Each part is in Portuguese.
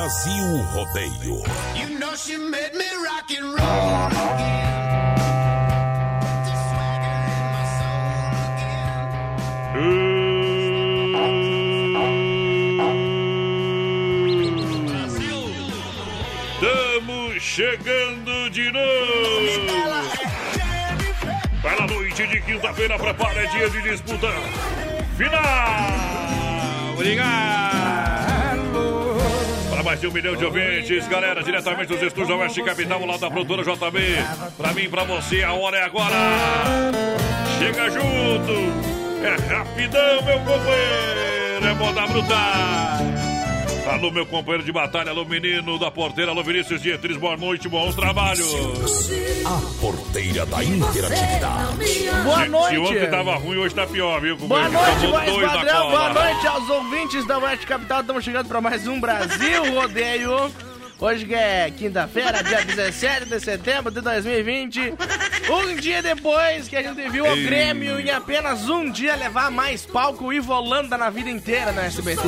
Brasil Rodeio. You know she made me rock and roll Estamos chegando de novo. Para a noite de quinta-feira, prepara, dia de disputa. Final! Obrigado! Mais de um milhão de ouvintes, galera, diretamente dos estúdios da Oeste Capital, lá da produtora JB. Para mim, para você, a hora é agora. Chega junto. É rapidão, meu companheiro. É moda brutal. Alô, meu companheiro de batalha, alô, menino da porteira, alô, Vinícius Dietrich, boa noite, bons trabalhos. A porteira da interatividade. Boa Se noite. ontem tava ruim, hoje tá pior, viu? Boa noite, na padrão. Boa noite aos ouvintes da Oeste Capital. Estamos chegando para mais um Brasil Rodeio. Hoje que é quinta-feira, dia 17 de setembro de 2020. Um dia depois que a gente viu o. Grêmio em apenas um dia levar mais palco e volanda na vida inteira na SBT.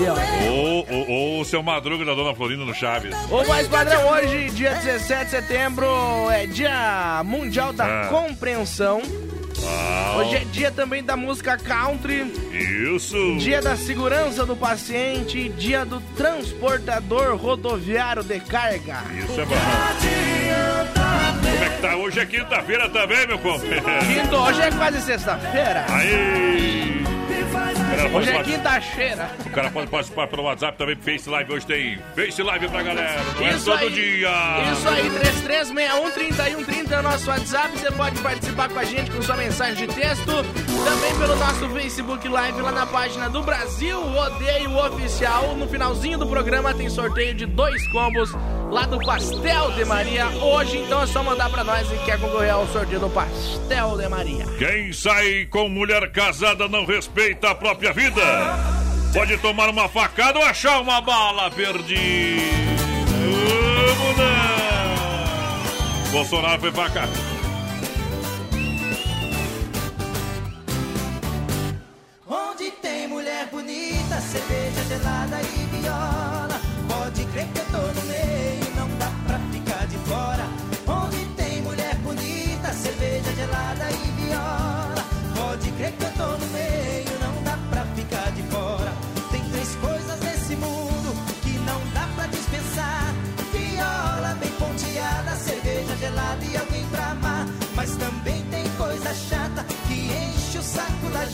ô, o seu Madruga da Dona Florinda no Chaves. Ô, mais padrão, hoje, dia 17 de setembro, é dia mundial da Ah. compreensão. Ah, Hoje é dia também da música country. Isso. Dia da segurança do paciente, dia do transportador rodoviário de carga. Isso é bom. Como é que tá? Hoje é quinta-feira também, meu companheiro. Quinto, hoje é quase sexta-feira. Aí. Hoje é quinta-feira. O cara pode participar pelo WhatsApp também, Face Live. Hoje tem Face Live pra galera. Não é Isso todo aí. dia. Isso aí, 3361-3130 é o nosso WhatsApp. Você pode participar com a gente com sua mensagem de texto. Também pelo nosso Facebook Live lá na página do Brasil Rodeio Oficial. No finalzinho do programa tem sorteio de dois combos lá do Pastel de Maria. Hoje, então, é só mandar pra nós e quer concorrer ao sorteio do Pastel de Maria. Quem sai com mulher casada não respeita a própria vida. Pode tomar uma facada ou achar uma bala perdida. Vamos não. Bolsonaro foi facada.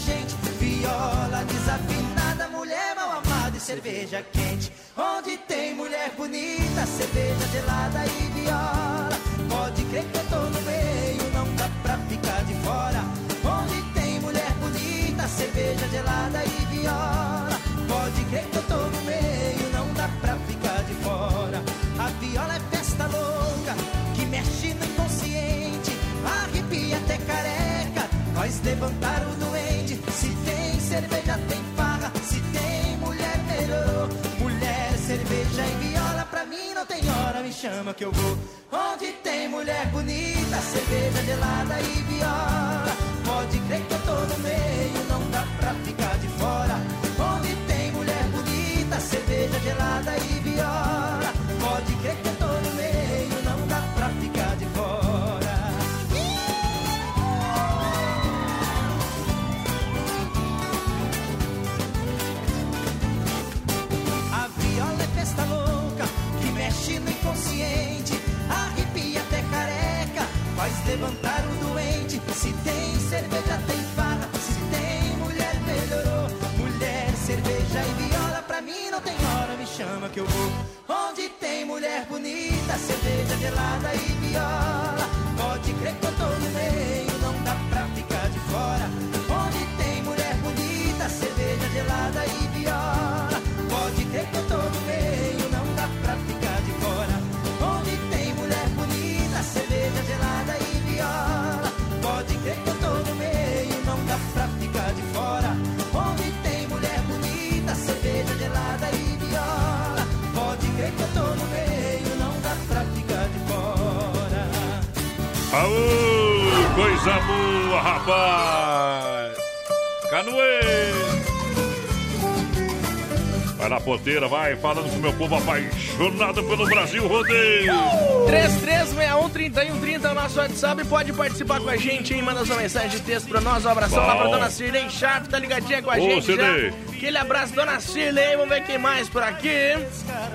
Gente Viola desafinada, mulher mal amada e cerveja quente. Onde tem mulher bonita, cerveja gelada e viola. Pode crer que eu tô no meio, não dá pra ficar de fora. Onde tem mulher bonita, cerveja gelada e viola. Pode crer que eu tô no meio, não dá pra ficar de fora. A viola é festa louca, que mexe no inconsciente Arrepia até careca, faz levantar o doente cerveja tem farra, se tem mulher melhorou. Mulher, cerveja e viola, pra mim não tem hora, me chama que eu vou. Onde tem mulher bonita, cerveja gelada e viola. Pode crer que eu tô no meio, não dá pra ficar de fora. Onde tem mulher bonita, cerveja gelada e viola. Levantar o doente. Se tem cerveja, tem farra, se tem mulher, melhorou. Mulher, cerveja e viola, pra mim não tem hora, me chama que eu vou. Onde tem mulher bonita, cerveja gelada e viola, pode crer que eu tô no meio, não dá pra ficar de fora. Onde tem mulher bonita, cerveja gelada e viola, coisa boa, rapaz! Canoê! Vai na porteira, vai, falando com o meu povo apaixonado pelo Brasil Rodeio! 3361-3130 é o nosso WhatsApp. Pode participar com a gente, hein? Manda sua mensagem de texto pra nós. Um abração Bom. lá pra dona Cirlei Sharp, tá ligadinha com a Ô, gente Cirlei. já. Aquele abraço, dona Cirlei. Vamos ver quem mais por aqui.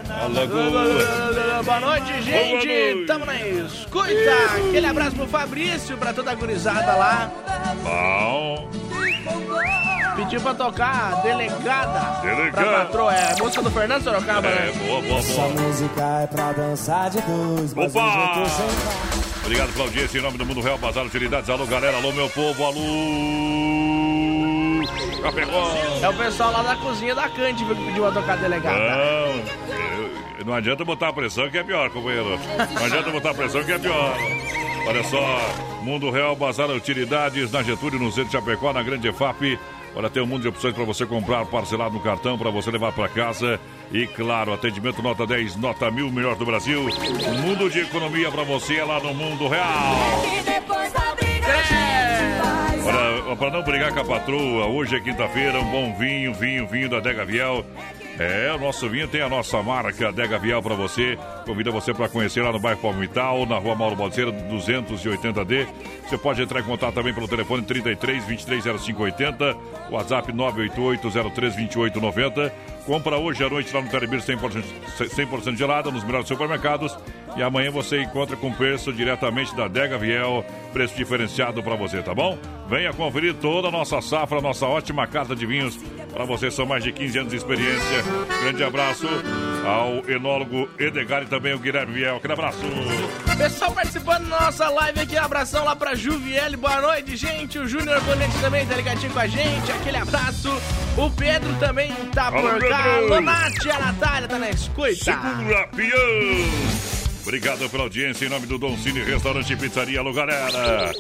Alagoa. Boa noite, gente. Boa noite. Tamo na escuta. Aquele abraço pro Fabrício, pra toda a gurizada lá. Bom, Pediu pra tocar Delegada. Delegada. Pra patroa. É a música do Fernando Sorocaba, é, né? boa, boa, Essa boa. música é pra dançar de dois, Opa! Obrigado pela audiência em nome do Mundo Real Bazar Utilidades. Alô, galera, alô, meu povo, alô! Capecó! É o pessoal lá da cozinha da Cante, viu, que pediu pra tocar Delegada. Não, eu- não adianta botar a pressão que é pior, companheiro. Não adianta botar a pressão que é pior. Olha só, Mundo Real Bazar Utilidades na Getúlio, no centro de Chapecó, na Grande EFAP. Olha, tem um mundo de opções para você comprar parcelado no cartão, para você levar para casa. E claro, atendimento nota 10, nota 1000, melhor do Brasil. Um mundo de economia para você lá no Mundo Real. Olha, para não brigar com a patroa, hoje é quinta-feira, um bom vinho, vinho, vinho da Dega Viel. É, o nosso vinho tem a nossa marca Dega Viel para você. Convida você para conhecer lá no bairro Palmital, na rua Mauro Balseira, 280D. Você pode entrar em contato também pelo telefone 33 23 0580, WhatsApp 988 03 2890. Compra hoje à noite lá no Telebir 100%, 100 gelada, nos melhores supermercados. E amanhã você encontra com preço diretamente da Dega Viel, preço diferenciado para você, tá bom? Venha conferir toda a nossa safra, nossa ótima carta de vinhos. Para você são mais de 15 anos de experiência. Grande abraço ao enólogo Edgar e também o Guilherme Viel. Aquele abraço. Pessoal participando da nossa live aqui, abração lá pra Juviele, boa noite, gente. O Júnior Bonete também tá ligadinho com a gente, aquele abraço. O Pedro também tá por. Pedro. Alô, Nath, a Natália tá na escuta. Segura, peão! Obrigado pela audiência em nome do Don Cine Restaurante e Pizzaria. Alô, galera!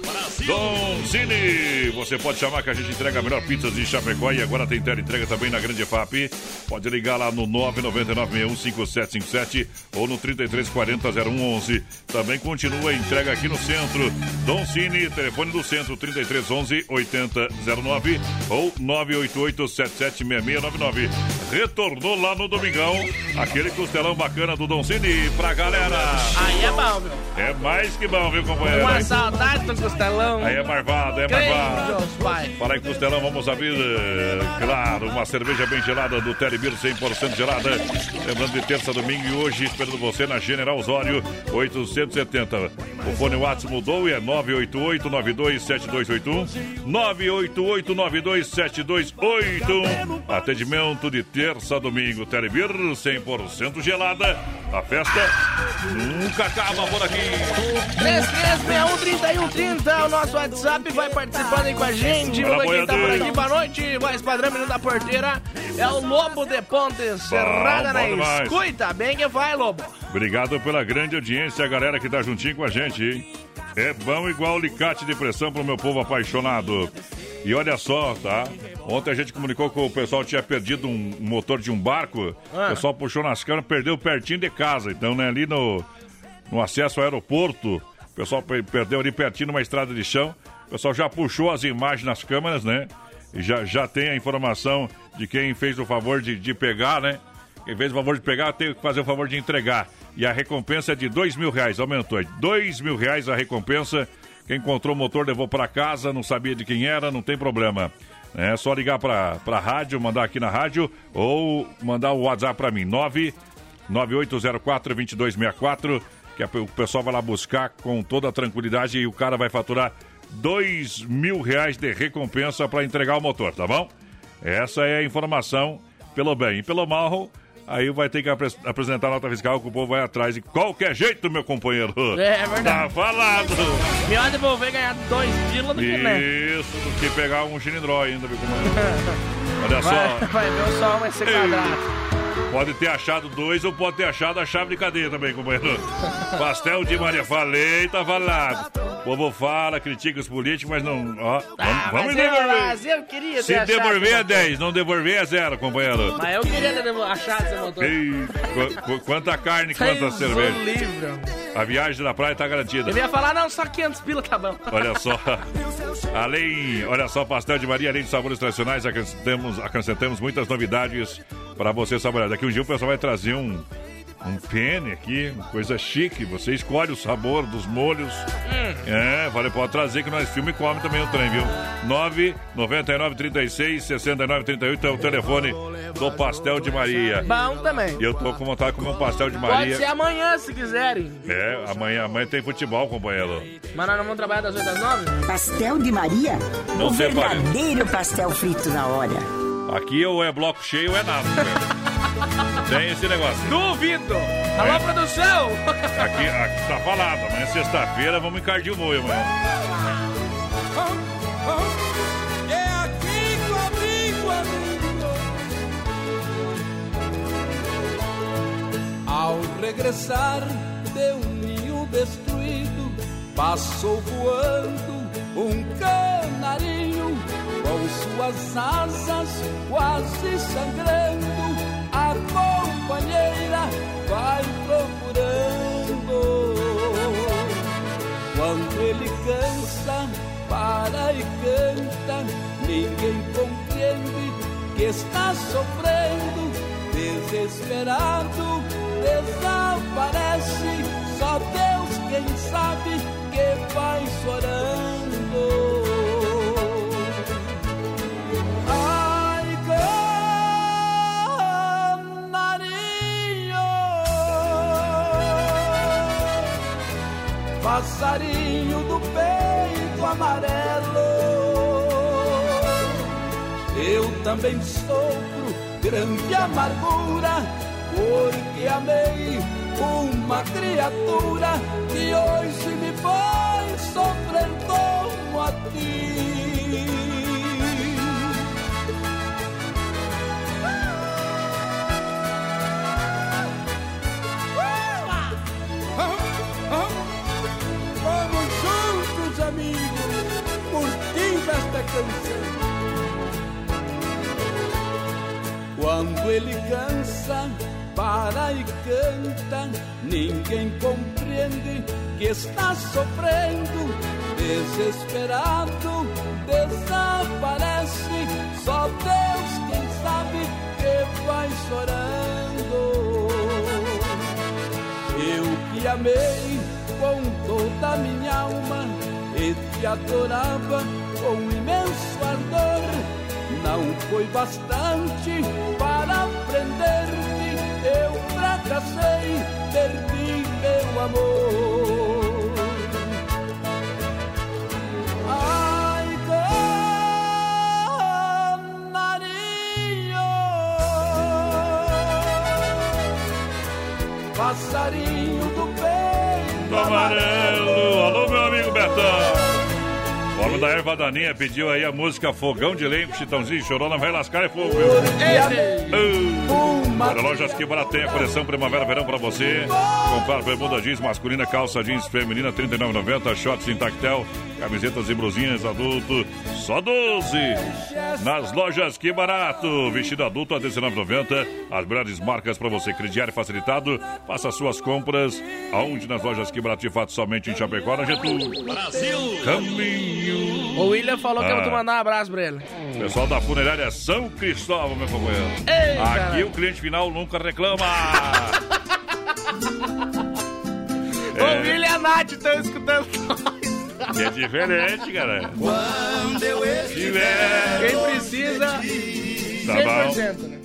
Don Cine! Você pode chamar que a gente entrega a melhor pizza de Chapecó e agora tem entrega também na Grande FAP. Pode ligar lá no 999615757 ou no 33400111. Também continua a entrega aqui no centro. Don Cine, telefone do centro 3311 8009 ou 988776699. Retornou lá no Domingão. Aquele costelão bacana do Don Cine pra galera. Aí é bom, meu. É mais que bom, viu, companheiro? Uma saudade do costelão. Aí é marvado, é marvado. Para aí, Costelão, vamos abrir, eh, claro, uma cerveja bem gelada do Telebir, 100% gelada. Lembrando de terça, domingo e hoje, esperando você na General Osório, 870. O fone WhatsApp mudou e é 988-927281. 988-927281. Atendimento de terça, domingo, Telebir, 100% gelada. A festa nunca acaba por aqui. 3361-3130 é o nosso WhatsApp, vai participando aí com a gente. Vamos quem tá por aqui, boa noite. Voz padrão, menino da porteira. É o Lobo de Ponte Serrada na demais. escuta. Bem que vai, Lobo. Obrigado pela grande audiência, a galera que tá juntinho com a gente, hein? É bom igual alicate de pressão pro meu povo apaixonado. E olha só, tá? Ontem a gente comunicou que o pessoal tinha perdido um motor de um barco. Ah. O pessoal puxou nas câmeras, perdeu pertinho de casa. Então, né, ali no. no acesso ao aeroporto. O pessoal pe- perdeu ali pertinho numa estrada de chão. O pessoal já puxou as imagens nas câmeras, né? E já, já tem a informação de quem fez o favor de, de pegar, né? Quem fez o favor de pegar tem que fazer o favor de entregar. E a recompensa é de dois mil reais, aumentou. É dois mil reais a recompensa. Quem encontrou o motor levou para casa, não sabia de quem era, não tem problema. É só ligar para a rádio, mandar aqui na rádio ou mandar o WhatsApp para mim, 9 9804-2264, que a- o pessoal vai lá buscar com toda a tranquilidade e o cara vai faturar dois mil reais de recompensa para entregar o motor, tá bom? Essa é a informação pelo bem. E pelo mal, aí vai ter que apres- apresentar a nota fiscal que o povo vai atrás de qualquer jeito, meu companheiro. É, é verdade. Tá falado. Melhor devolver e ganhar dois pila do que, né? Isso, do que pegar um chilindró ainda, meu companheiro. Olha Vai, só. vai ver o sol vai ser quadrado. Pode ter achado dois ou pode ter achado a chave de cadeia também, companheiro. Pastel de Maria. Falei, tá falado. O povo fala, critica os políticos, mas não. Ó, vamos, Ah, vamos mas, eu, devolver. mas eu queria Se devolver é esse 10, não devolver é zero, companheiro. Mas eu queria achado esse motor. Ei, qu- qu- quanta carne, quanta cerveja. livre. A viagem da praia tá garantida. Eu ia falar, não, só 500 pila tá bom. Olha só. Além, olha só, pastel de Maria, além de sabores tradicionais, acrescentamos, acrescentamos muitas novidades para você saborear. Daqui um dia o pessoal vai trazer um, um pene aqui, uma coisa chique. Você escolhe o sabor dos molhos. É, vale, pode trazer que nós filme e come também o trem, viu? 9 99 36 69 38 é o telefone do Pastel de Maria. Bom também. E eu tô com vontade de comer um pastel de Pode Maria. ser amanhã, se quiserem. É, amanhã, amanhã tem futebol, companheiro. Mas nós não vamos trabalhar das 8 às 9? Pastel de Maria? Não o verdadeiro pastel frito na hora. Aqui ou é bloco cheio ou é nada. Tem esse negócio. Duvido! Alô, É. produção! Aqui, aqui tá falado. Amanhã é sexta-feira, vamos encardir o moio amanhã. É aqui comigo, amigo. Ao regressar de um ninho destruído, passou voando um canarinho com suas asas quase sangrando. A companheira vai procurando. Quando ele cansa, para e canta, ninguém compreende que está sofrendo, desesperado, desaparece. Só Deus quem sabe que vai chorando. Passarinho do peito amarelo. Eu também sofro grande amargura, porque amei uma criatura que hoje me faz sofrer a ti. Vamos juntos, amigos, curtindo esta canção. Quando ele cansa, para e canta, ninguém compreende que está sofrendo, desesperado, desaparece. Só Deus quem sabe que vai chorando. Eu que amei com toda minha alma e te adorava com imenso ardor. Não foi bastante para prender-te, eu fracassei, perdi meu amor. Passarinho do peito amarelo. Alô, meu amigo Betão. O homem da erva daninha pediu aí a música Fogão de Lenha, Chitãozinho chorou, não vai lascar é fogo, viu? Ah, uma Olha, lojas que barato tem a coleção Primavera-Verão pra você. Comprar bermuda jeans masculina, calça jeans feminina, R$ 39,90. Shorts em tactel, camisetas e blusinhas adulto, só 12. Nas lojas que barato. Vestido adulto a R$ 19,90. As melhores marcas pra você. Crediário facilitado. Faça suas compras. Aonde nas lojas que barato de fato somente em Chapecó, na Getúlio. Brasil! Caminho. O William falou que eu Ah. vou te mandar um abraço pra ele. Pessoal da funerária São Cristóvão, meu companheiro. Ei, Aqui cara. o cliente final nunca reclama. O William e a Nath estão escutando nós. É diferente, cara. Quando eu estiver Quem precisa, Tá bom. 100%, né?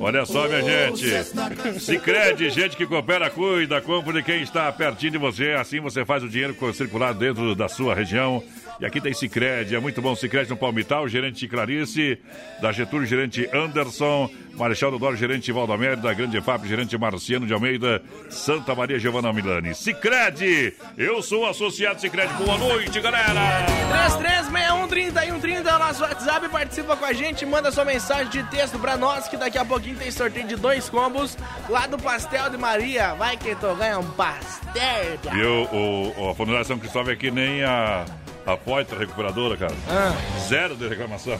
Olha só, minha gente. Sicredi, gente que coopera, cuida, compra de quem está pertinho de você. Assim você faz o dinheiro circular dentro da sua região. E aqui tem Sicredi, é muito bom. Sicredi no Palmital, gerente Clarice, da Getúlio, gerente Anderson, Marechal do Doro, gerente Valdomero, da Grande FAP, gerente Marciano de Almeida, Santa Maria Giovanna Milani. Sicredi, eu sou o associado Sicredi. Boa noite, galera. 33613130 é o nosso WhatsApp, participa com a gente, manda sua mensagem de texto pra nós, que daqui a pouquinho tem sorteio de dois combos lá do Pastel de Maria. Vai que tu ganha um pastel. E o, o, a Funerária São Cristóvão é que nem a, a Poitra Recuperadora, cara. Ah. Zero de reclamação.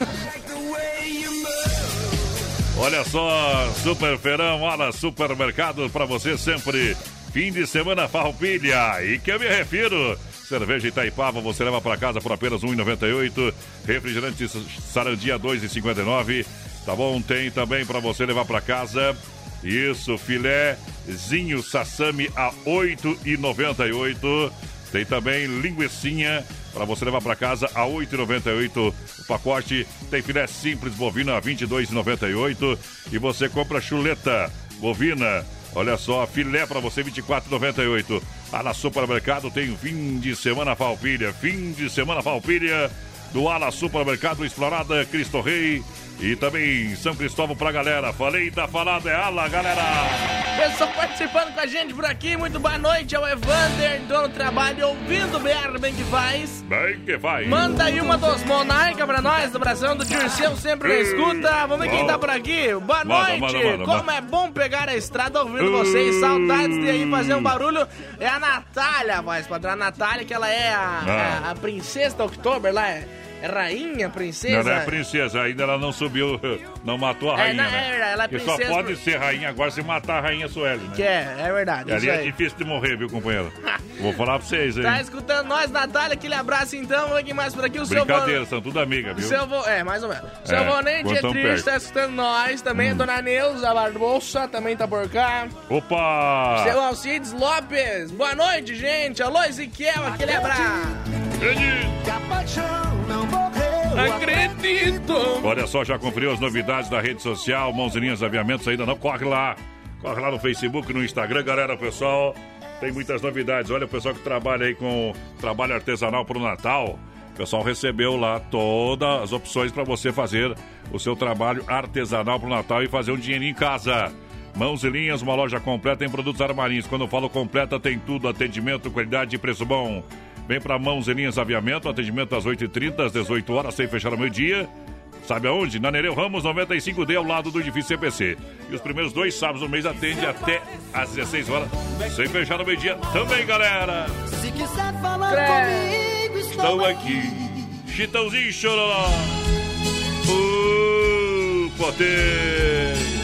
Olha só, Super Feirão, Ala Supermercado para você sempre. Fim de semana farroupilha. E que eu me refiro. Cerveja Itaipava você leva para casa por apenas R$ 1,98. Refrigerante Sarandia R$ 2,59. Tá bom? Tem também para você levar para casa. Isso, filézinho sassami a R$ 8,98. Tem também linguiçinha para você levar para casa a R$ 8,98 o pacote. Tem filé simples bovina a R$ 22,98 e você compra chuleta bovina. Olha só, filé para você R$ 24,98. Lá na Supermercado tem fim de semana Falpilha. Fim de semana Falpilha do Ala Supermercado Explorada Cristo Rei e também São Cristóvão pra galera. Falei, tá falado, é Ala, galera. Pessoal participando com a gente por aqui, muito boa noite. É o Evander, dono do trabalho, ouvindo o BR Bem que faz. Bem que vai. Manda aí uma dos Monarca pra nós, do Brasil do Dirceu, sempre na escuta. Vamos ver quem tá por aqui. Boa noite. manda, manda, Como é bom pegar a estrada ouvindo vocês. Saudades de aí fazer um barulho. É a Natália, voz padrão. A Natália, que ela é a, Ah. a, a princesa da Oktober lá. É rainha, princesa. Não, não é princesa, ainda ela não subiu, não matou a É, rainha. não, é né? verdade, ela é Porque só princesa pode ser rainha agora se matar a rainha Sueli, né? Que é, é verdade. E ali é difícil de morrer, viu, companheiro? Vou falar pra vocês, hein? Tá escutando nós, Natália? Aquele abraço então. Vamos mais por aqui. O seu Brincadeira, são tudo amigas, viu? Seu vô, é, mais ou menos. Seu É, Vonente é triste, perto. Hum. tá escutando nós. Também a dona Neuza Barbosa também tá por cá. Opa! Seu Alcides Lopes. Boa noite, gente. Alô, Ezequiel, aquele abraço. Que a paixão não morreu. Acredito. Olha só, já conferiu as novidades da rede social, Mãozinhas Aviamentos ainda não? Corre lá. Corre lá no Facebook, no Instagram, galera, pessoal. Tem muitas novidades. Olha o pessoal que trabalha aí com trabalho artesanal pro Natal. O pessoal recebeu lá todas as opções para você fazer o seu trabalho artesanal pro Natal e fazer um dinheirinho em casa. Mãos e linhas, uma loja completa em produtos armarinhos. Quando eu falo completa, tem tudo: atendimento, qualidade e preço bom. Vem para Mãos e Linhas Aviamento, atendimento às 8h30, às 18 horas, sem fechar ao meio-dia. Sabe aonde? Na Nereu Ramos 95D, ao lado do edifício CPC. E os primeiros dois sábados do mês atende até às 16 horas, sem fechar ao meio-dia também, galera. Se quiser falar Crê. comigo, Estão estou aqui. Chitãozinho Chororó. O poder.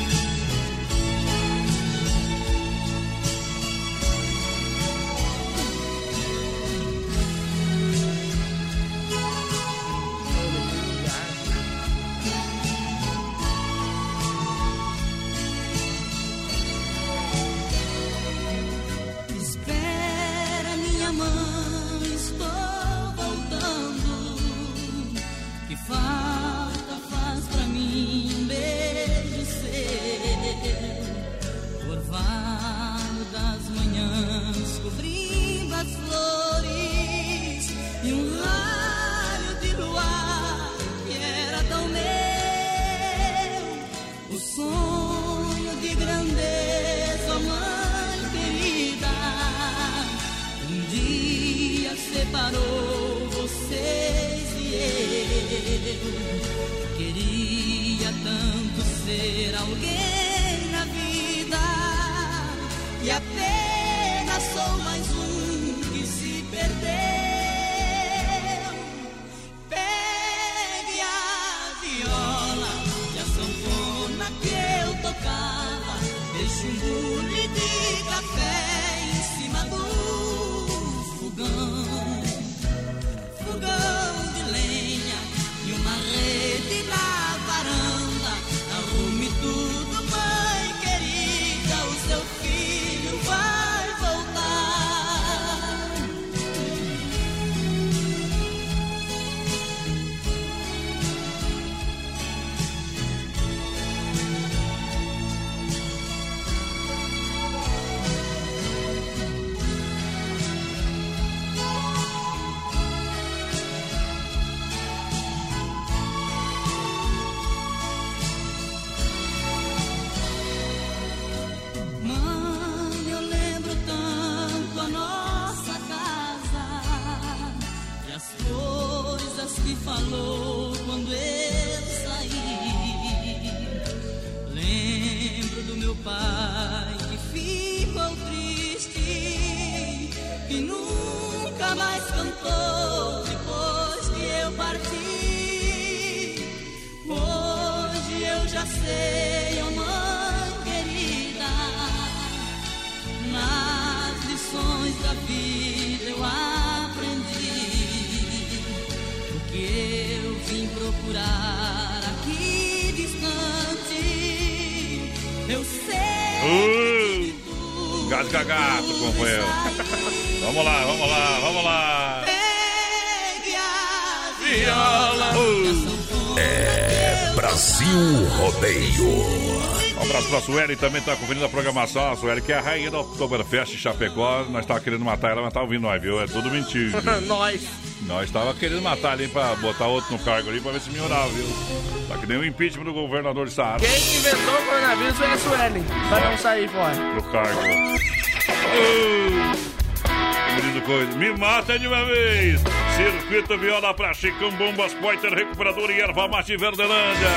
Queria tanto ser alguém na vida e apenas sou mais um. Rodeio. Um abraço pra Sueli, também tá conferindo a programação. A Sueli, que é a rainha do Oktoberfest Chapecó. Nós tava querendo matar ela, mas tá ouvindo nós, viu? É tudo mentira. Nós. Nós tava querendo matar ali pra botar outro no cargo ali pra ver se melhorava, viu? Tá que nem o impeachment do governador de Saara Quem inventou o coronavírus foi a Suelen. Pra não sair fora. no cargo. Uh, menino coisa, me mata de uma vez! Circuito Viola pra Chicão Bombas Poiter Recuperador e Erva Mate Verdelândia.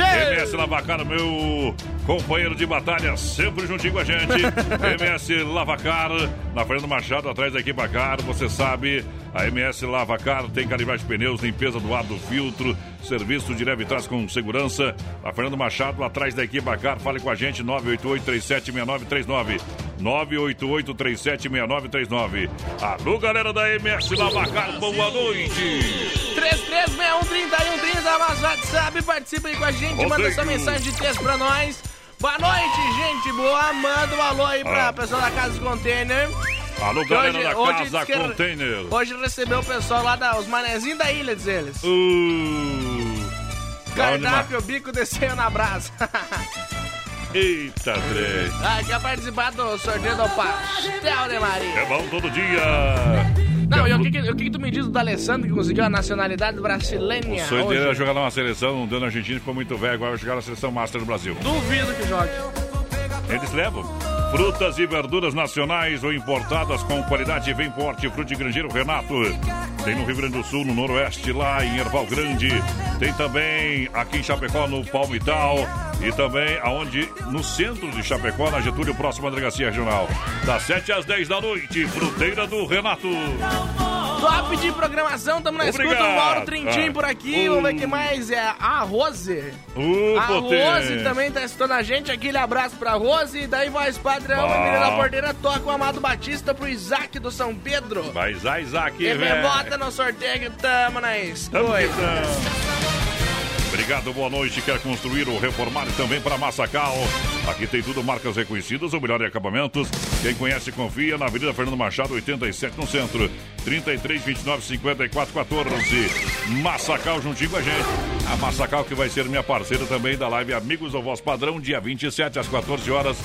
MS Lavacar, meu companheiro de batalha, sempre juntinho com a gente. MS Lavacar, na Fernando Machado, atrás da equipe Bacar. Você sabe, a MS Lavacar tem calibragem de pneus, limpeza do ar do filtro, serviço de leve trás com segurança. Na Fernando Machado, atrás da equipe Bacar. Fale com a gente, 988-376939. 988-376939. Alô, galera da MS Lavacar, boa noite. 33613130, nosso WhatsApp, participa aí com a gente, manda sua mensagem de texto pra nós. Boa noite, gente boa. Manda um alô aí pra Ah. pessoa da Casa Container. Alô, galera da Casa diz que- Container. Hoje recebeu o pessoal lá, da, os manezinhos da ilha, diz eles. Uh, Cardápio, bico desceu na brasa. Eita, três. ah, quer participar do sorteio do Pastel de Maria. É bom todo dia. Não, e o que, que, o que que tu me diz do Alessandro que conseguiu a nacionalidade brasileira O sonho dele hoje? era jogar numa seleção, não deu na Argentina, ficou muito velho, agora vai jogar na seleção Master do Brasil. Duvido que jogue. Eles levam frutas e verduras nacionais ou importadas com qualidade vem forte, Frute Grangeiro Renato. Tem no Rio Grande do Sul, no Noroeste, lá em Erval Grande. Tem também aqui em Chapecó, no Palmital. E também aonde no centro de Chapecó, na Getúlio, próxima delegacia regional. Das 7 às 10 da noite, fruteira do Renato. Top de programação, tamo na escuta, Obrigado. o Mauro Trintim Ah. por aqui, Uh. vamos ver quem mais é a Rose. Uh, a. Rose também tá escutando a gente, aquele abraço pra Rose, e daí voz padrão, a Bom. menina da porteira toca o Amado Batista pro Isaac do São Pedro. Vai, Isaac, E velho. bota no sorteio que tamo na Tamo escuta. tentando. Obrigado, boa noite. Quer construir ou reformar também para Massacal? Aqui tem tudo, marcas reconhecidas, o melhor em acabamentos. Quem conhece, confia na Avenida Fernando Machado, 87 no centro. 33, 29, 54, 14. Massacal juntinho com a gente. A Massacal que vai ser minha parceira também da live Amigos do Voz Padrão, dia 27 às 14 horas.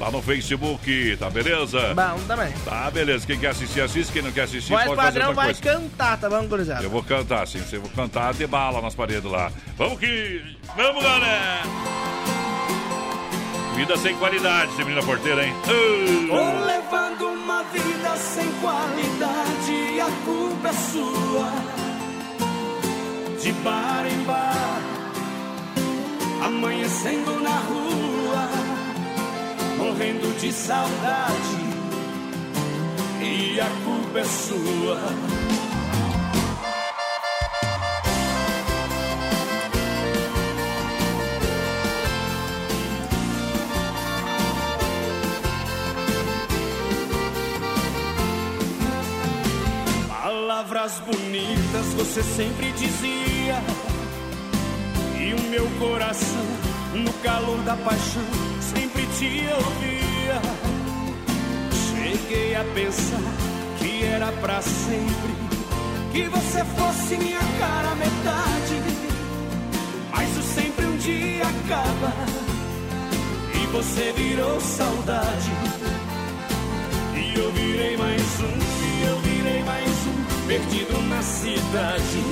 Lá no Facebook, tá beleza? Bom também. Tá, beleza. Quem quer assistir, assiste. Quem não quer assistir, Voz pode fazer padrão outra vai coisa. cantar, tá bom, gurizada? Eu vou cantar, sim. Eu vou cantar, de bala nas paredes lá. Vamos que... Vamos, galera! Vida sem qualidade, esse menino porteira, hein? Tô Uh! levando uma vida sem qualidade, a culpa é sua. De bar em bar, amanhecendo na rua. Morrendo de saudade. E a culpa é sua. Palavras bonitas você sempre dizia. E o meu coração, no calor da paixão, te ouvia. Cheguei a pensar que era pra sempre. Que você fosse minha cara metade. Mas o sempre um dia acaba. E você virou saudade. E eu virei mais um, e eu virei mais um, perdido na cidade.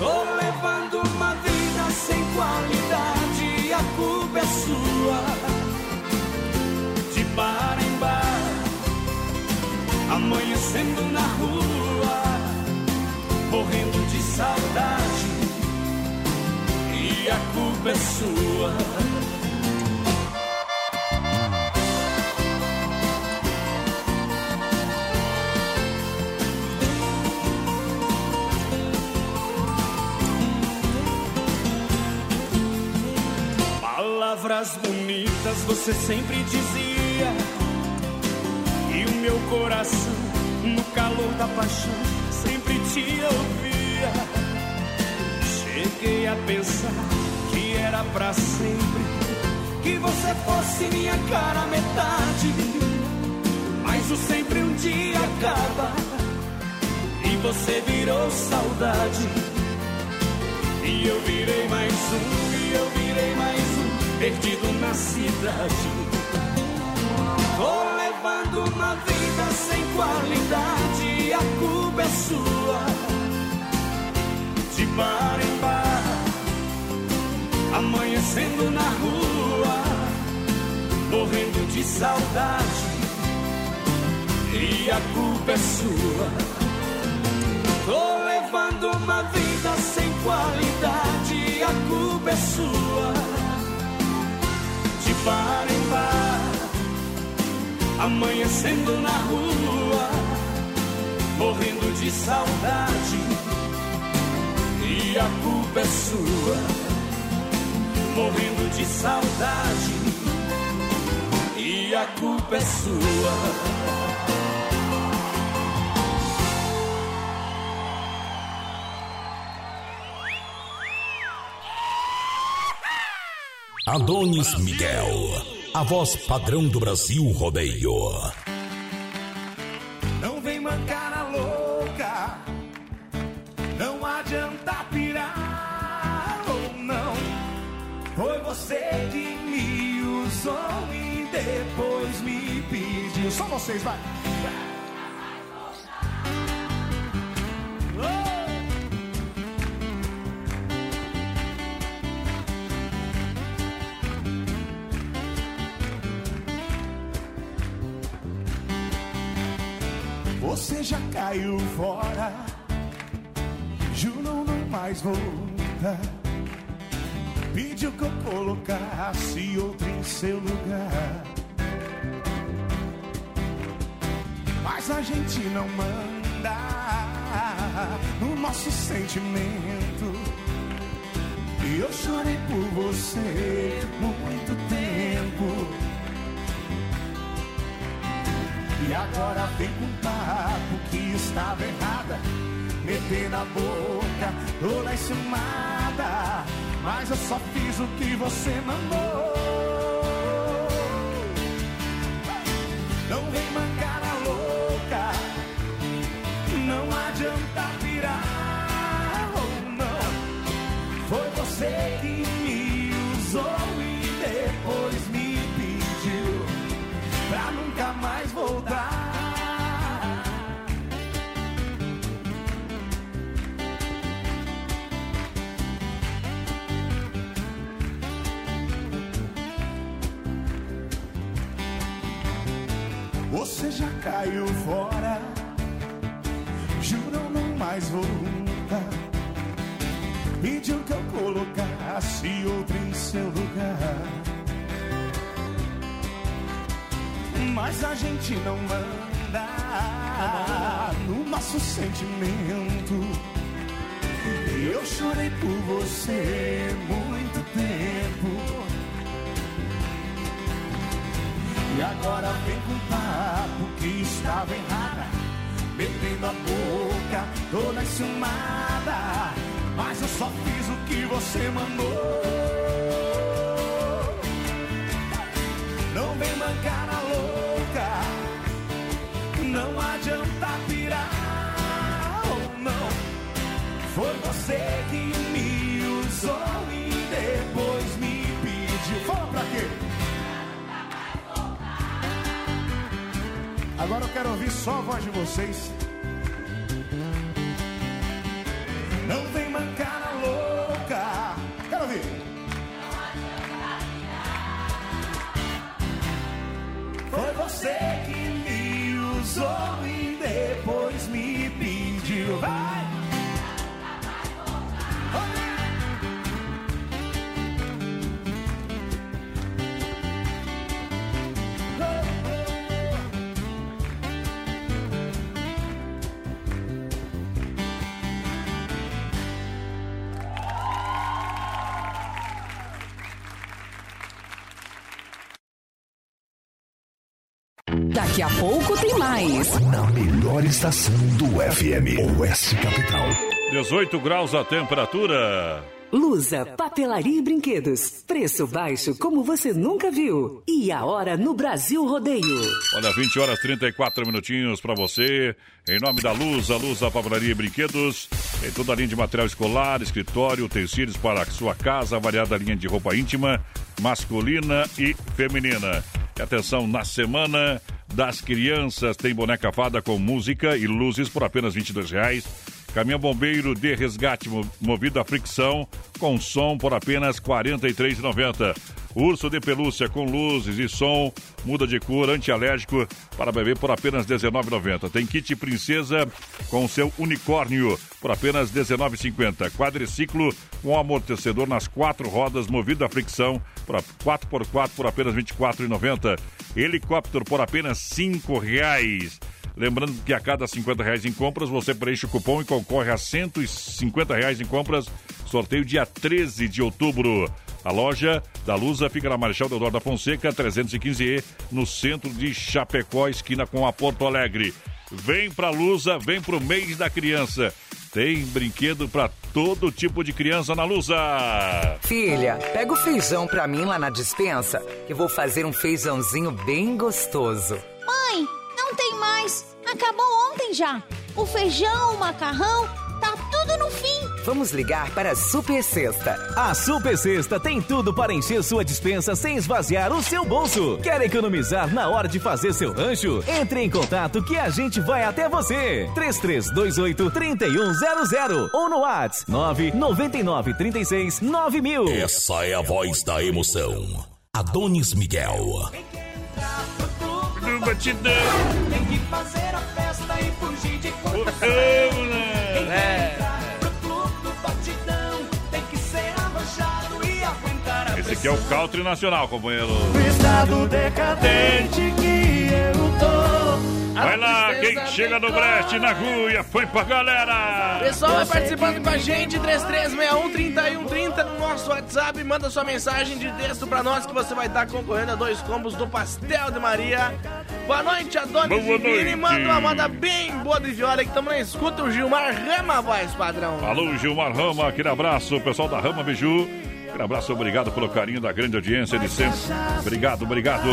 Tô levando uma vida sem qualidade, culpa é sua. De bar em bar, amanhecendo na rua, morrendo de saudade. E a culpa é sua. Palavras bonitas você sempre dizia. E o meu coração, no calor da paixão, sempre te ouvia. Cheguei a pensar que era pra sempre. Que você fosse minha cara metade. Mas o sempre um dia acaba. E você virou saudade. E eu virei mais um, e eu virei mais um, perdido na cidade. Tô levando uma vida sem qualidade, a culpa é sua. De bar em bar, amanhecendo na rua, morrendo de saudade. E a culpa é sua. Tô levando uma vida sem qualidade, a culpa é sua. Bar em bar, amanhecendo na rua, morrendo de saudade. E a culpa é sua, morrendo de saudade. E a culpa é sua. Adonis Miguel, a voz padrão do Brasil Rodeio. Não vem mancar a louca, não adianta pirar ou não. Foi você que me usou e depois me pediu. Só vocês, vai. Caiu fora, juro não mais voltar. Pediu que eu colocasse outro em seu lugar. Mas a gente não manda no nosso sentimento. E eu chorei por você muito tempo. E agora vem com papo que estava errada. Meter na boca toda enciumada. Mas eu só fiz o que você mandou. Não vem mancar já caiu fora, juro não mais voltar. Pediu que eu colocasse outro em seu lugar. Mas a gente não manda no nosso sentimento. Eu chorei por você muito tempo. E agora vem com papo que estava errada. Metendo a boca toda enciumada. Mas eu só fiz o que você mandou. Não vem mancar na louca. Não adianta pirar ou não. Foi você que Agora eu quero ouvir só a voz de vocês. Daqui a pouco tem mais. Na melhor estação do FM, Oeste Capital. 18 graus a temperatura. Lusa, papelaria e brinquedos. Preço baixo como você nunca viu. E a hora no Brasil Rodeio. Olha, 20 horas 34 minutinhos para você. Em nome da Lusa, Lusa Papelaria e Brinquedos. Em toda a linha de material escolar, escritório, utensílios para a sua casa, variada linha de roupa íntima, masculina e feminina. E atenção, na semana das crianças tem boneca fada com música e luzes por apenas 22 reais. Caminhão bombeiro de resgate mo- movido a fricção com som por apenas R$ 43,90. Urso de pelúcia com luzes e som, muda de cor, antialérgico para bebê por apenas R$ 19,90. Tem kit princesa com seu unicórnio por apenas R$ 19,50. Quadriciclo com amortecedor nas quatro rodas, movido a fricção por a- 4x4 por apenas R$ 24,90. Helicóptero por apenas R$ 5,00. Lembrando que a cada 50 reais em compras, você preenche o cupom e concorre a 150 reais em compras. Sorteio dia 13 de outubro. A loja da Lusa fica na Marechal Deodoro da Fonseca, 315E, no centro de Chapecó, esquina com a Porto Alegre. Vem pra Lusa, vem pro mês da criança. Tem brinquedo pra todo tipo de criança na Lusa. Filha, pega o feijão pra mim lá na dispensa, que eu vou fazer um feijãozinho bem gostoso. Mãe, não tem mais. Acabou ontem já. O feijão, o macarrão, tá tudo no fim. Vamos ligar para a Super Sexta. A Super Sexta tem tudo para encher sua dispensa sem esvaziar o seu bolso. Quer economizar na hora de fazer seu rancho? Entre em contato que a gente vai até você. 3328-3100 ou no WhatsApp 999369000. Essa é a voz da emoção. Adonis Miguel. No batidão. Tem que fazer a festa e fugir de conta. Esse aqui é o Country Nacional, companheiro. No estado decadente que eu tô. Vai lá, quem chega no Brest, na Guia, põe pra galera! Pessoal, vai participando com a gente, 3361-3130 no nosso WhatsApp. Manda sua mensagem de texto pra nós que você vai estar concorrendo a dois combos do Pastel de Maria. Boa noite, Adonis Boa Divine. noite. Manda uma moda bem boa de viola que estamos na escuta. O Gilmar Rama, a voz padrão. Alô, Gilmar Rama, aquele abraço, pessoal da Rama Biju. Aquele abraço, obrigado pelo carinho da grande audiência de sempre. Obrigado, obrigado.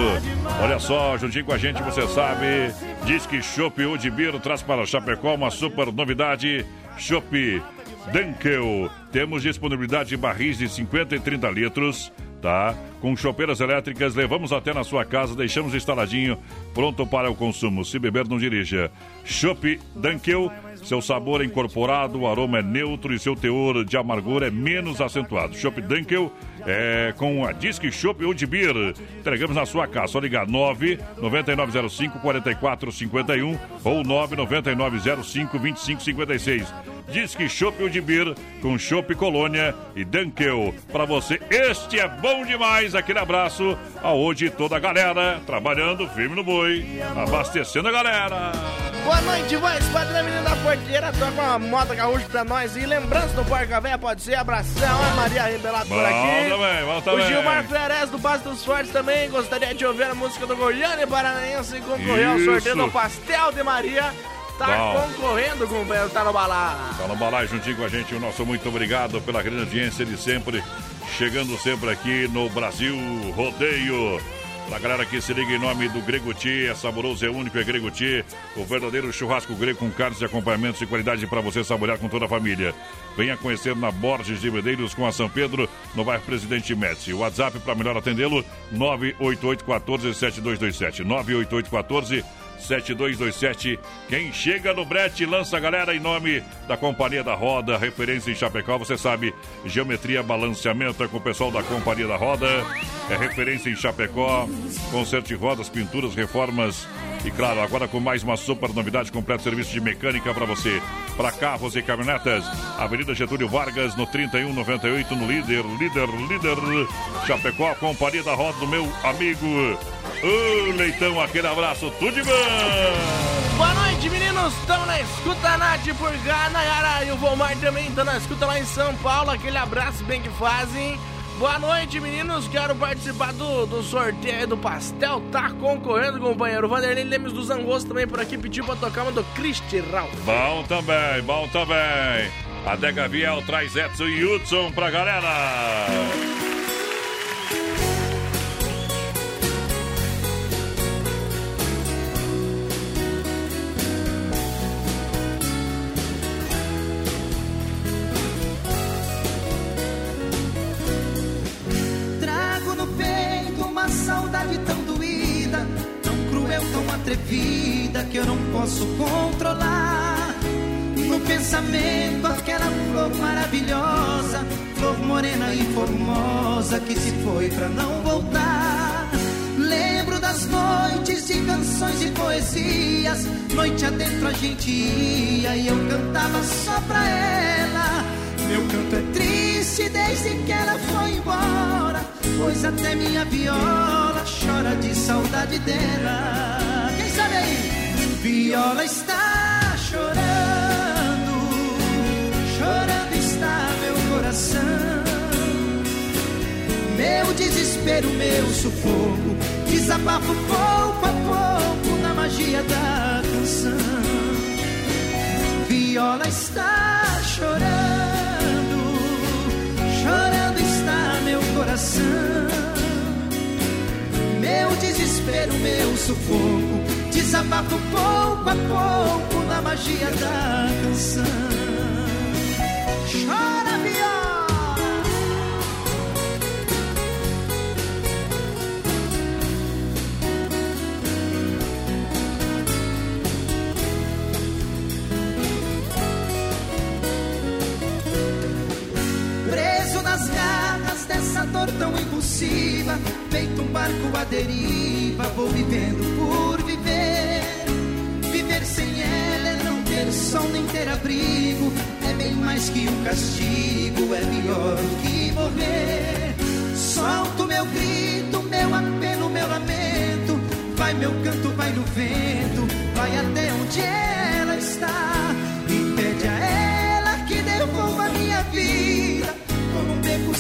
Olha só, juntinho com a gente, você sabe, diz que Chopp Udibir traz para Chapecó uma super novidade. Chopp Dunkel. Temos disponibilidade de barris de 50 e 30 litros, tá? Com chopeiras elétricas, levamos até na sua casa, deixamos instaladinho, pronto para o consumo. Se beber, não dirija. Chopp Dunkel. Seu sabor é incorporado, o aroma é neutro e seu teor de amargura é menos acentuado. Chopp Dunkel é com a Disque Chopp Udibir. Entregamos na sua casa. Só ligar 9 9905 4451 ou 99905 2556. Disque Chopp Udibir com Chopp Colônia e Dunkel. Para você, este é bom demais. mais aquele abraço aonde toda a galera trabalhando firme no boi, abastecendo a galera. Boa noite, voz padrão, menino da porteira. Toca uma moto gaúcha pra nós. E lembrança do Porca Véia, pode ser. Abração, a Maria Rebelato por aqui. também, bom O também. Gilmar Fleres do Passo dos Fortes também. Gostaria de ouvir a música do Goiânia Paranaense e concorrer ao sorteio do Pastel de Maria. Tá Bom. concorrendo, companheiro. Tá no balá. Tá no balai juntinho com a gente. O nosso muito obrigado pela grande audiência de sempre. Chegando sempre aqui no Brasil Rodeio. Pra galera que se liga em nome do Grego Ti, é saboroso, é único, é Grego Ti. O verdadeiro churrasco grego com carnes e acompanhamentos de qualidade para você saborear com toda a família. Venha conhecer na Borges de Medeiros com a São Pedro, no bairro Presidente Médici. O WhatsApp para melhor atendê-lo, 988 14 7227. 988 14 7227. Quem chega no brete lança a galera em nome da Companhia da Roda, referência em Chapecó, você sabe, geometria, balanceamento é com o pessoal da Companhia da Roda, é referência em Chapecó, conserto de rodas, pinturas, reformas. E claro, agora com mais uma super novidade, completo serviço de mecânica para você, para carros e caminhonetas, Avenida Getúlio Vargas, no 3198, no líder, líder, líder, Chapecó, Companhia da Roda do meu amigo Ô, Leitão, aquele abraço, tudo de bom! Boa noite, meninos. Estamos na escuta, Nath por cá, Nayara e o Volmar também estão na escuta lá em São Paulo. Aquele abraço bem que fazem. Boa noite, meninos. Quero participar do, do sorteio do pastel. Tá concorrendo, companheiro. O Vanderlei Lemes dos Angos também por aqui pediu pra tocar uma do Cristi Ralph. Bom também, bom também. A Dega Viel traz Edson e Hudson pra galera. Saudade tão doída, tão cruel, tão atrevida que eu não posso controlar. No pensamento, aquela flor maravilhosa, flor morena e formosa que se foi pra não voltar. Lembro das noites de canções e poesias, noite adentro a gente ia e eu cantava só pra ela. Meu canto é triste desde que ela foi embora, pois até minha viola chora de saudade dela. Quem sabe aí? Viola está chorando, chorando está meu coração. Meu desespero, meu sufoco, desabafo pouco a pouco na magia da canção. Viola está desespero, meu sufoco, desabafo pouco a pouco na magia da canção. Chora, viola! Dor tão impulsiva, feito um barco à deriva, vou vivendo por viver. Viver sem ela é não ter sol nem ter abrigo, é bem mais que um castigo, é pior que morrer. Solto meu grito, meu apelo, meu lamento, vai meu canto, vai no vento, vai até onde ela está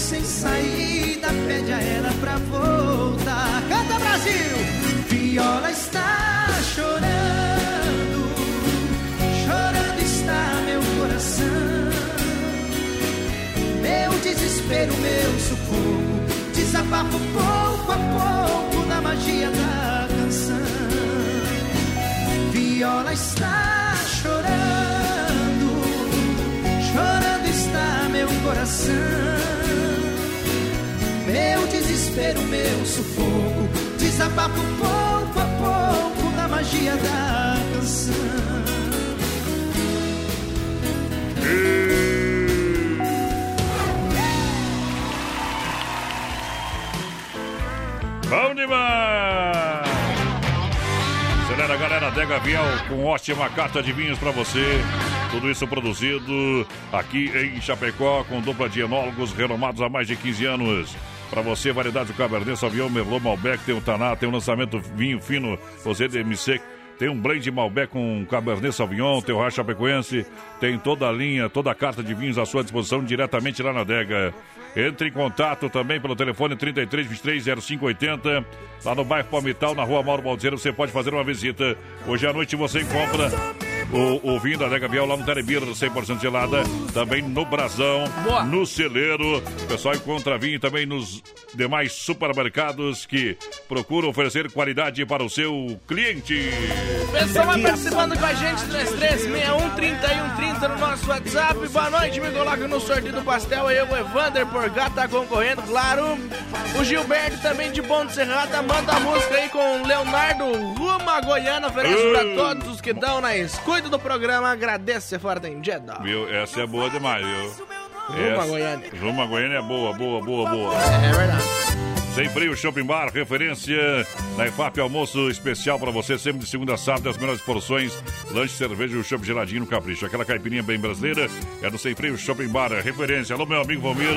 sem saída. Pede a ela pra voltar. Canta Brasil! Viola está chorando, chorando está meu coração. Meu desespero, meu sufoco, desabafo pouco a pouco na magia da canção. Viola está chorando, chorando está meu coração. Desespero, meu sufoco, desabafo pouco a pouco na magia da canção. Bom demais! Acelera, galera, Dega Viel com ótima carta de vinhos pra você. Tudo isso produzido aqui em Chapecó com dupla de enólogos renomados há mais de 15 anos. Pra você, variedade Cabernet Sauvignon, Merlot, Malbec, tem o Taná, tem o lançamento vinho fino, você DMC, tem um blend Malbec com Cabernet Sauvignon, tem o Racha Pecuense, tem toda a linha, toda a carta de vinhos à sua disposição diretamente lá na adega. Entre em contato também pelo telefone 33 23 0580, lá no bairro Palmital, na rua Mauro Baldeiro, você pode fazer uma visita. Hoje à noite você encontra o, o vinho da Adega Biel lá no Telebir, 100% gelada, também no Brasão, no Celeiro. O pessoal encontra vinho também nos demais supermercados que procuram oferecer qualidade para o seu cliente. Pessoal, vai participando com a gente, 3361 no nosso WhatsApp. Boa noite, me coloca no sorteio do pastel. Eu, o Evander Porgat, tá concorrendo, claro. O Gilberto também de Bom de Serrata manda a música aí com o Leonardo Ruma Goiana. Oferece pra todos os que estão na escuta do programa. Agradeço, você fora atendido. Viu? Essa é boa demais, viu? Ruma Essa- Goiânia. Ruma Goiânia é boa, boa, boa, boa. É verdade. Sem Freio Shopping Bar, referência na EFAP, almoço especial para você, sempre de segunda a sábado, as melhores porções, lanche, cerveja e o chopp geladinho no capricho. Aquela caipirinha bem brasileira é do Sem Freio Shopping Bar, referência. Alô, meu amigo Valmir,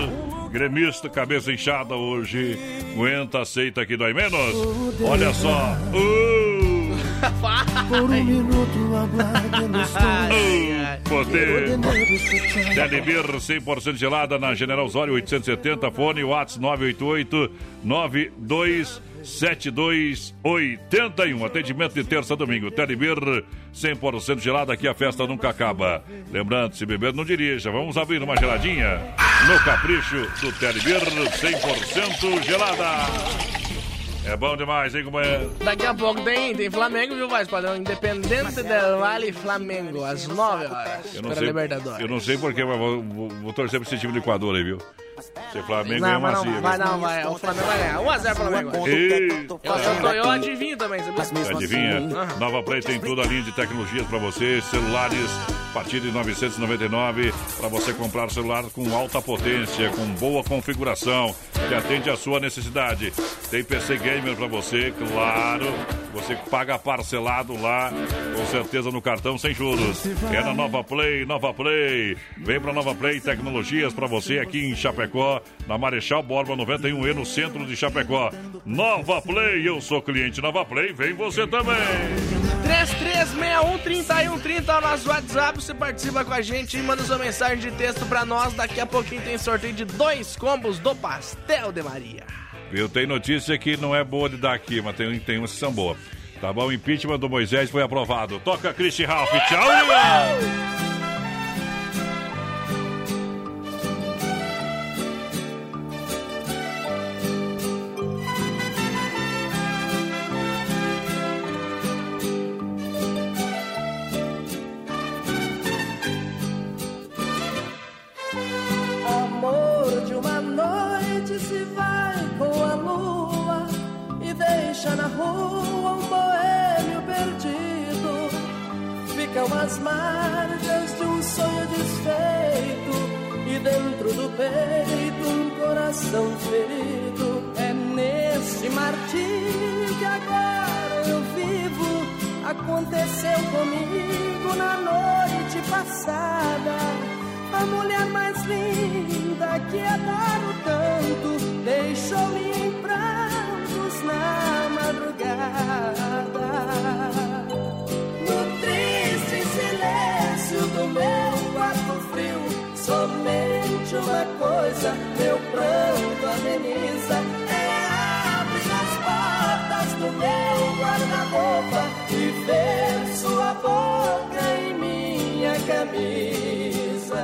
gremista, cabeça inchada hoje, aguenta, aceita que dói menos. Olha só. Uh! Por um minuto hablar de los Uh, Poder. Telebir 100% gelada na General Osório 870, fone WhatsApp 988 927281. Atendimento de terça a domingo. Telebir 100% gelada, aqui a festa nunca acaba. Lembrando, se beber não dirija. Vamos abrir uma geladinha no capricho do Telebir 100% gelada. É bom demais, hein, companheiro? Daqui a pouco tem, tem Flamengo, viu, Voz Padrão? Independente del Vale Flamengo, às 9 horas. Eu não, sei, Libertadores. eu não sei porquê, mas vou, vou, vou torcer pra esse time do Equador aí, viu? Se Flamengo é Não, uma mas não, vai não, vai. O Flamengo vai ganhar. 1x0 Flamengo. Eu, eu, eu adivinho também, sabia? Adivinha? Nova Play tem toda a linha de tecnologias para você, celulares a partir de 999 para você comprar celular com alta potência, com boa configuração, que atende à sua necessidade. Tem PC gamer para você, claro. Você paga parcelado lá, com certeza no cartão sem juros. É na Nova Play, Nova Play. Vem para Nova Play Tecnologias para você aqui em Chapecó, na Marechal Borba 91E no centro de Chapecó. Nova Play, eu sou cliente Nova Play, vem você também. 3361-3130 é o nosso WhatsApp. Você participa com a gente e manda sua mensagem de texto pra nós. Daqui a pouquinho tem sorteio de dois combos do Pastel de Maria. Eu tenho notícia que não é boa de dar aqui, mas tem, tem umas que são boas. Tá bom? O impeachment do Moisés foi aprovado. Toca Christian Ralph. Tchau, Lilian! Deixa na rua um boêmio perdido. Ficam as marcas de um sonho desfeito e dentro do peito um coração ferido. É nesse martírio que agora eu vivo. Aconteceu comigo na noite passada. A mulher mais linda que adoro tanto deixou-me em prantos uma coisa meu pranto ameniza. É abrir as portas do meu guarda-roupa e ver sua boca em minha camisa.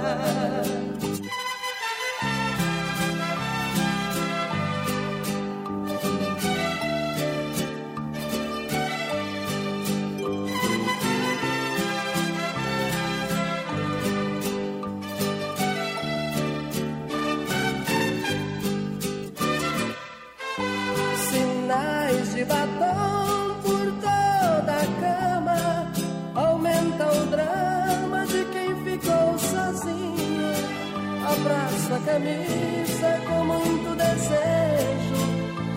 Abraço a camisa com muito desejo,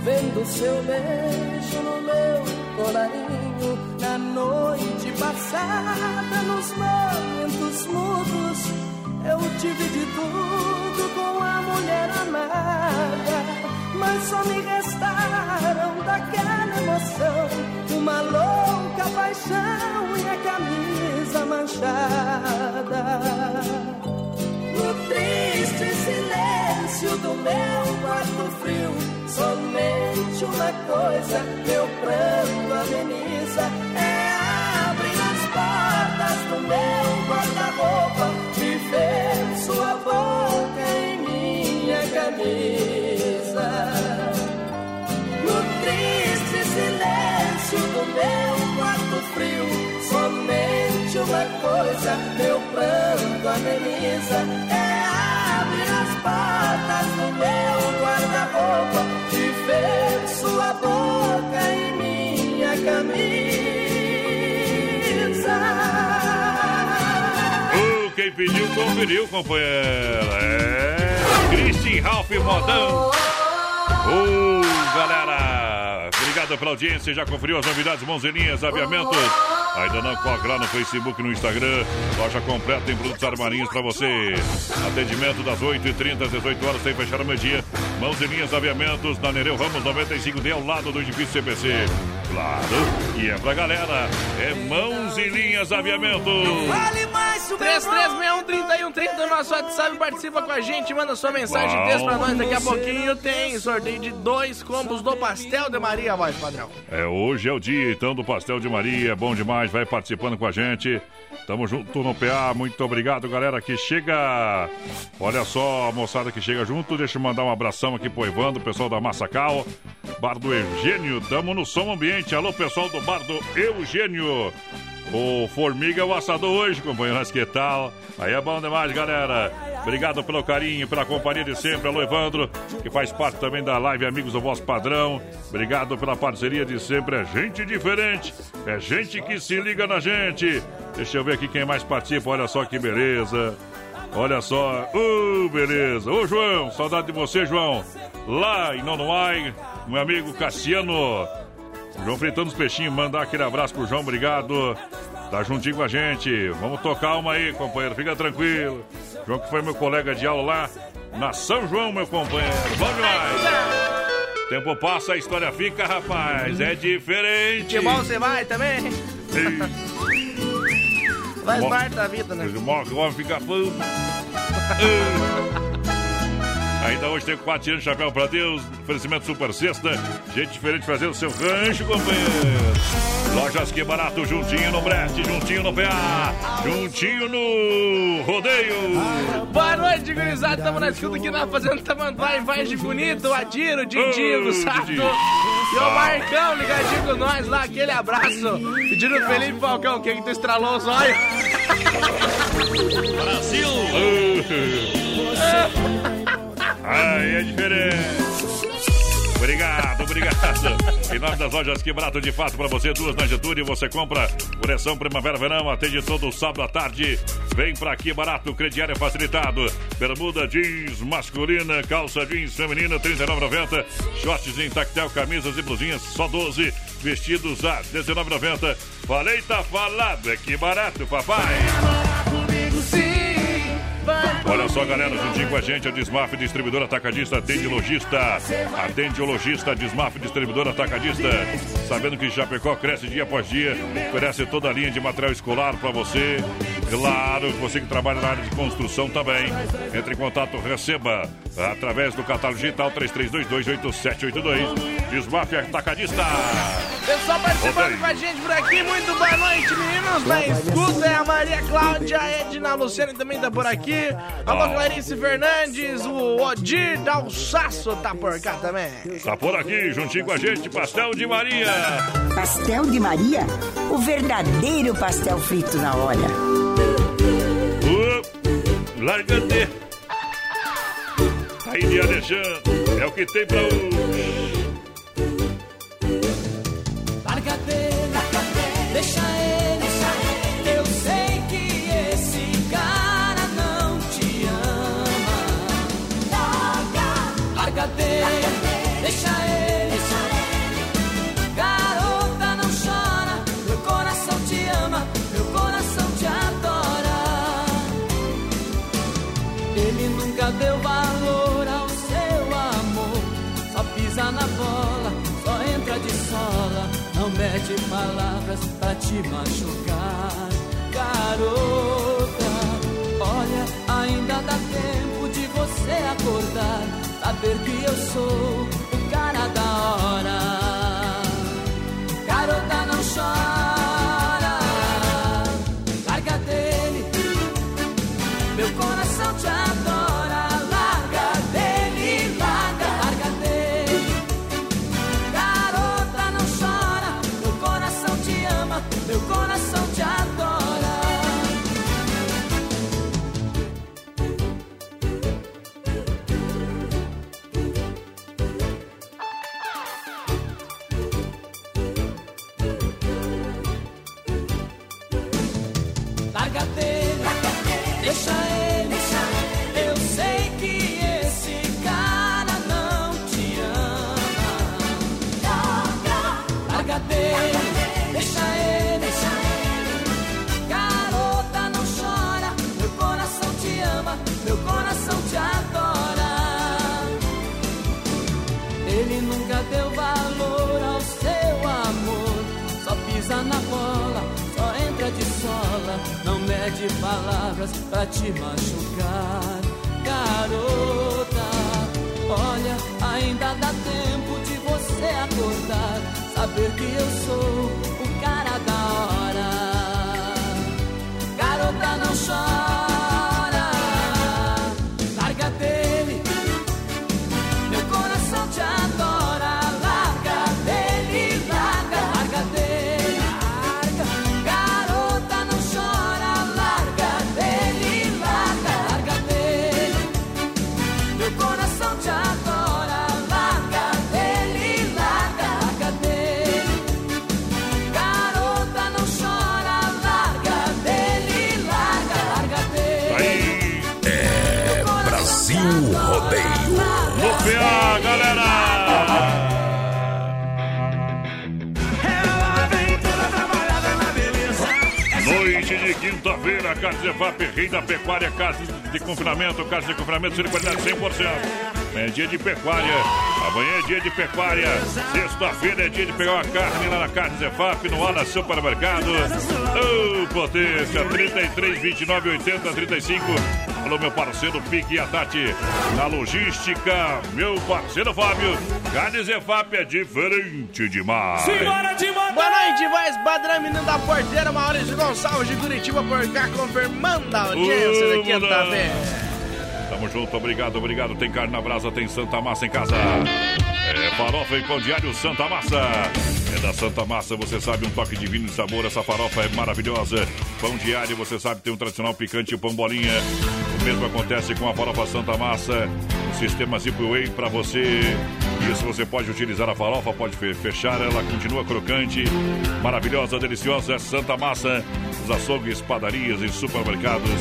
vendo seu beijo no meu colarinho. Na noite passada, nos momentos mudos, Eu tive de tudo com a mulher amada, mas só me restaram daquela emoção uma louca paixão e a camisa manchada. Triste silêncio do meu quarto frio, somente uma coisa meu pranto ameniza. É abrir as portas do meu guarda-roupa e ver sua boca em minha camisa. No triste silêncio do meu quarto frio, somente uma coisa meu pranto ameniza. É abrir as portas do meu guarda-roupa e ver sua boca em minha camisa. Uh, quem pediu, conferiu, companheira. É. Christian Ralph Modão. Ô, galera! Obrigado pela audiência. Já conferiu as novidades, mãozinhas, aviamentos? Ainda não corre lá no Facebook e no Instagram. Loja completa em produtos armarinhos pra você. Atendimento das 8h30 às 18 horas, sem fechar o meio-dia. Mãos e linhas, aviamentos na Nereu Ramos 95D, ao lado do edifício CPC. Claro, e é pra galera. É mãos e linhas, aviamentos. Vale mais o meu 3361 no nosso WhatsApp, participa com a gente, manda sua mensagem de texto pra nós. Daqui a pouquinho tem sorteio de dois combos do Pastel de Maria, voz padrão. É, hoje é o dia, então, do Pastel de Maria. Bom demais, vai participando com a gente. Tamo junto no PA. Muito obrigado, galera, que chega. Olha só, a moçada que chega junto. Deixa eu mandar um abração aqui pro Evandro, pessoal da Massacal. Bar do Eugênio, tamo no som ambiente. Alô, pessoal do Bar do Eugênio. O Formiga é o assador hoje, companheiro. Que tal? Aí é bom demais, galera. Obrigado pelo carinho, pela companhia de sempre. Alô, Evandro, que faz parte também da live Amigos do Vosso Padrão. Obrigado pela parceria de sempre. É gente diferente. É gente que se liga na gente. Deixa eu ver aqui quem mais participa. Olha só que beleza. Olha só. Uh, beleza. Ô, João, saudade de você, João. Lá em Nonoai, meu amigo Cassiano. João fritando os peixinhos, mandar aquele abraço pro João, obrigado. Tá juntinho com a gente. Vamos tocar uma aí, companheiro, fica tranquilo. João que foi meu colega de aula lá na São João, meu companheiro. Bom demais. Tempo passa, a história fica, rapaz. É diferente. Que bom você vai também? Faz parte da vida, né? O homem fica fã. Ainda hoje tem quatro tirando chapéu pra Deus. Oferecimento super sexta. Gente diferente fazendo seu rancho, companheiro. Lojas que barato, juntinho no Brete, juntinho no PA, juntinho no rodeio. Boa noite, gurizada. Tamo na escuta aqui na Fazenda Tamanduá, em Vargem Bonito, o Adiro, o Dindinho, Ô, o Sato e o Marcão ligadinho com nós lá. Aquele abraço. Pedindo o Felipe Falcão, o que que tu estralou os olhos? Brasil! Ai, é diferente. Obrigado, obrigado. Em nome das lojas Que Barato de Fato, para você, duas na Getúlio, você compra coleção Primavera-Verão, atende todo sábado à tarde. Vem pra aqui, barato, crediário facilitado. Bermuda jeans masculina, calça jeans feminina, R$ 39,90. Shorts em tactel, camisas e blusinhas, só 12. Vestidos a R$ 19,90. Falei, tá falado, é que barato, papai. Olha só, galera, juntinho com a gente, a Desmaf Distribuidora Atacadista atende lojista. Atende o lojista, Desmaf Distribuidora Atacadista. Sabendo que Chapecó cresce dia após dia, oferece toda a linha de material escolar para você. Claro, você que trabalha na área de construção também. Entre em contato, receba através do catálogo digital 33228782. Desmaf Atacadista. Pessoal participando com a gente por aqui, muito boa noite, meninos. Na escuta é a Maria Cláudia, a Edna Luciane também tá por aqui. Alô, Clarice Fernandes, o Odir Dalsaço tá por cá também. Tá por aqui, juntinho com a gente, Pastel de Maria. Pastel de Maria? O verdadeiro pastel frito na hora. Uh, Largante. Aí de Alexandre, é o que tem pra hoje. Larga dele, deixa ele, palavras pra te machucar. Garota, olha, ainda dá tempo de você acordar. Saber que eu sou o cara da hora. Garota, não chora. Mede palavras pra te machucar. Garota, olha, ainda dá tempo de você acordar. Saber que eu sou Casa Zefap, rei da pecuária, casa de confinamento, casa de confinamento, de qualidade 100%. É dia de pecuária, amanhã é dia de pecuária, sexta-feira é dia de pegar uma carne lá na Casa Zefap, no Ala Supermercado. Ô, potência, 33, 29, 80, 35. Alô, meu parceiro Pique e a Tati, na logística, meu parceiro Fábio. Carne Zefap é diferente demais. Boa noite, voz padrão, menino da porteira, Maurício Gonçalves de Curitiba por cá, confirmando a audiência Ô, da quinta-feira. Tamo junto, obrigado, obrigado. Tem carne na brasa, tem Santa Massa em casa. É farofa e pão diário Santa Massa. É da Santa Massa, você sabe, um toque divino de sabor. Essa farofa é maravilhosa. Pão diário, você sabe, tem um tradicional picante e pão bolinha. O mesmo acontece com a farofa Santa Massa. O sistema Zip Way para você. Isso você pode utilizar a farofa, pode fe- fechar, ela continua crocante, maravilhosa, deliciosa. É Santa Massa, os açougues, padarias e supermercados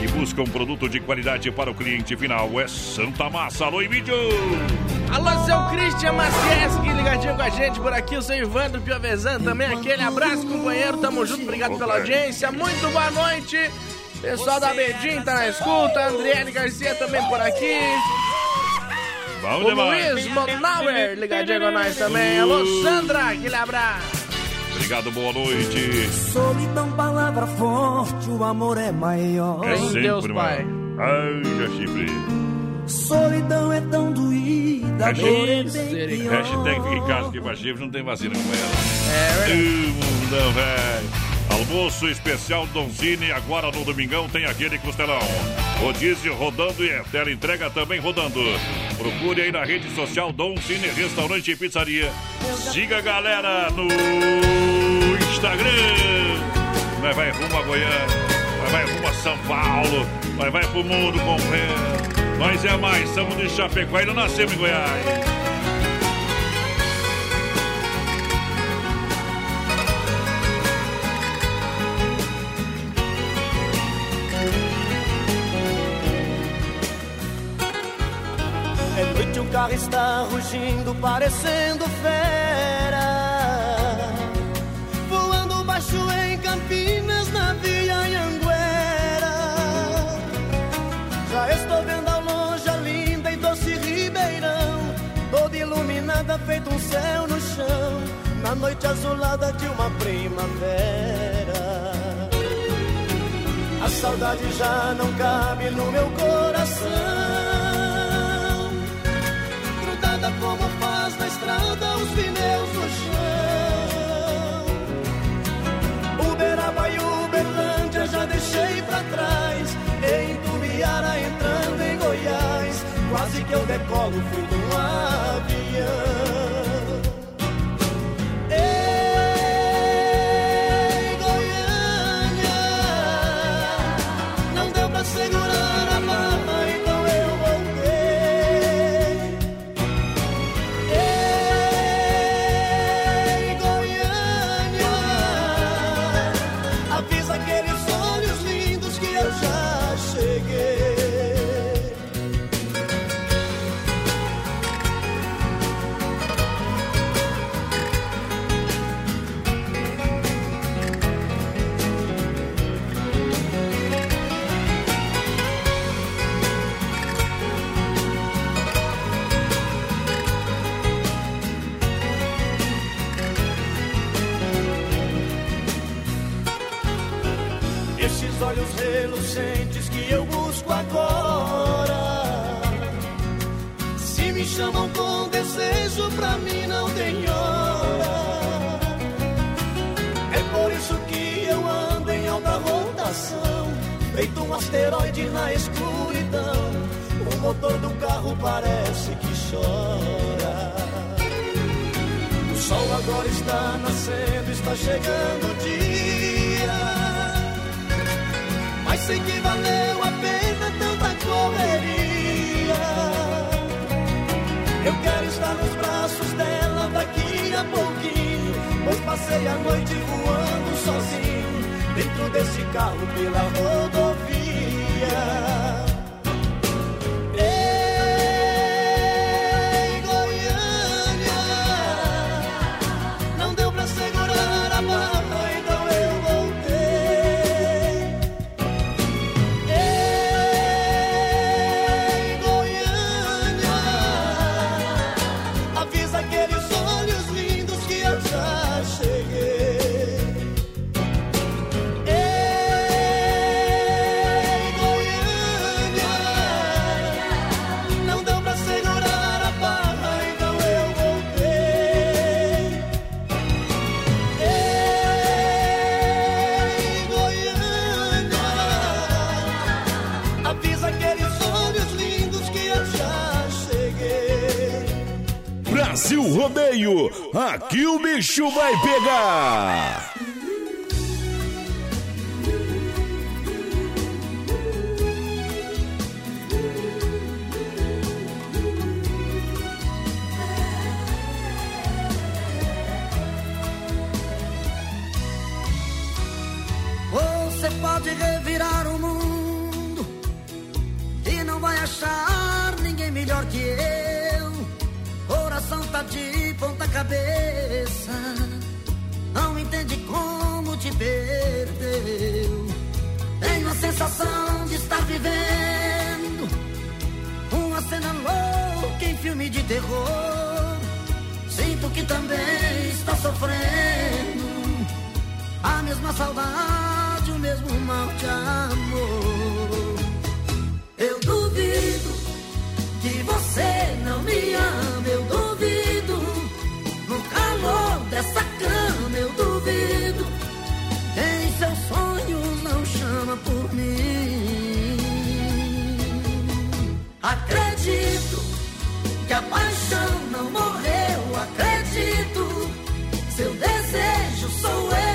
que buscam um produto de qualidade para o cliente final. É Santa Massa. Alô, Emílio! Alô, seu Christian Macieski, ligadinho com a gente por aqui, o seu Ivandro Piovesan também, aquele abraço, companheiro, tamo junto, obrigado pela audiência, muito boa noite, pessoal da Bedim tá na escuta, Andriele Garcia também por aqui, Bom o demais. Luiz Monauer, ligadinho com nós também, alô, Sandra, aquele abraço. Obrigado, boa noite. Solidão, palavra forte, o amor é maior. É sempre, mano. Ai, já chifre. Solidão é tão doída, dor é bem pior. Hashtag fica em casa que pra chifre não tem vacina como ela. É, Mundão, velho. Almoço especial Donzini, agora no domingão tem aquele costelão. Rodízio rodando e a tela entrega também rodando. Procure aí na rede social Donzini Restaurante e Pizzaria. Siga a galera no Instagram. Nós vai rumo a Goiânia, nós vai rumo a São Paulo, nós vai pro mundo completo. Nós é mais, somos de Chapecó e não nascemos em Goiás. Carro está rugindo, parecendo fera. Voando baixo em Campinas, na Via Anhanguera. Já estou vendo ao longe a linda e doce Ribeirão. Toda iluminada, feito um céu no chão. na noite azulada de uma primavera. A saudade já não cabe no meu coração. Quase que eu decolo, fui de um avião. Feito um asteroide na escuridão. O motor do carro parece que chora. O sol agora está nascendo, está chegando o dia. Mas sei que valeu a pena tanta correria. Eu quero estar nos braços dela daqui a pouquinho. Pois passei a noite voando sozinho. Dentro desse carro pela rodovia. Bicho vai pegar. Você pode revirar o mundo e não vai achar ninguém melhor que eu. Coração tá de ponta cabeça, não entende como te perdeu. Tenho a sensação de estar vivendo uma cena louca em filme de terror. Sinto que também está sofrendo a mesma saudade, o mesmo mal de amor. Eu duvido que você não me ama, eu duvido. Dessa cama, eu duvido. Em seus sonhos não chama por mim. Acredito que a paixão não morreu, acredito. Seu desejo sou eu,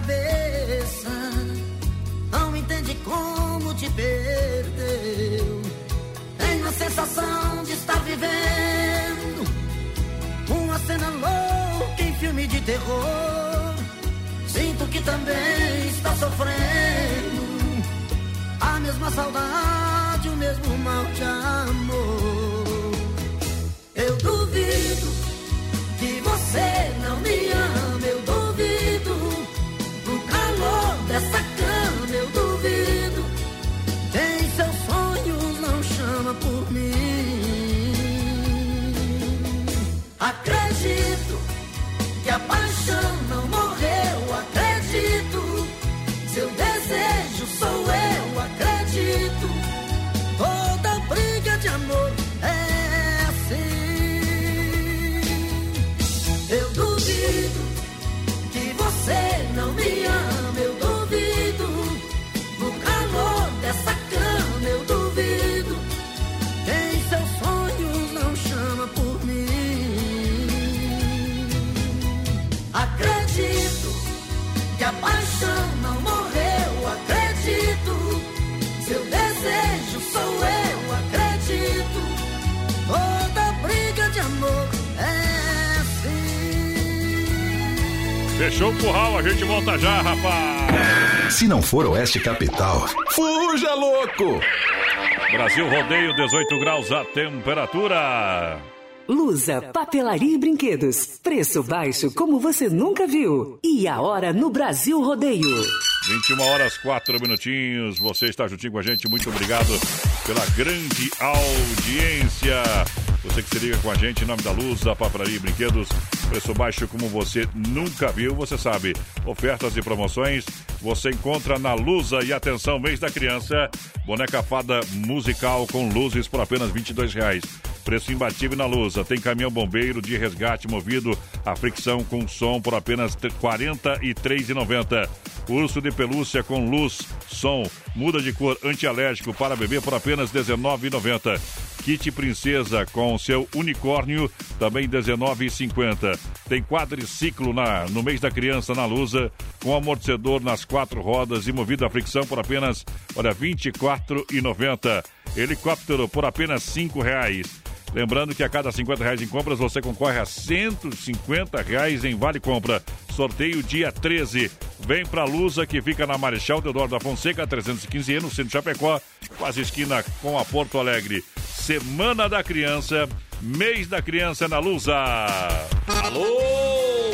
cabeça, não entende como te perdeu. Tenho a sensação de estar vivendo uma cena louca em filme de terror. Sinto que também está sofrendo a mesma saudade, o mesmo mal de amor. Eu duvido que você não me ama, calor Fechou o curral, a gente volta já, rapaz. Se não for Oeste Capital, fuja louco! Brasil Rodeio, 18 graus a temperatura. Lusa, papelaria e brinquedos. Preço baixo como você nunca viu. E a hora no Brasil Rodeio. 21 horas, 4 minutinhos. Você está juntinho com a gente. Muito obrigado pela grande audiência. Você que se liga com a gente em nome da Luz, da Papelaria e Brinquedos. Preço baixo como você nunca viu. Você sabe, ofertas e promoções você encontra na Lusa. E atenção, mês da criança. Boneca fada musical com luzes por apenas 22 reais. Preço imbatível na Lusa. Tem caminhão bombeiro de resgate movido a fricção com som por apenas R$ 43,90. Urso de pelúcia com luz, som, muda de cor antialérgico para bebê por apenas R$ 19,90. Kit Princesa com seu unicórnio, também R$ 19,50. Tem quadriciclo na, no mês da criança na Lusa, com amortecedor nas quatro rodas e movido a fricção por apenas, olha, R$ 24,90. Helicóptero por apenas 5 reais. Lembrando que a cada 50 reais em compras você concorre a 150 reais em Vale Compra. Sorteio dia 13. Vem pra Lusa que fica na Marechal Deodoro da Fonseca, 315E, no centro de Chapecó, quase esquina com a Porto Alegre. Semana da Criança, mês da criança na Lusa. Alô,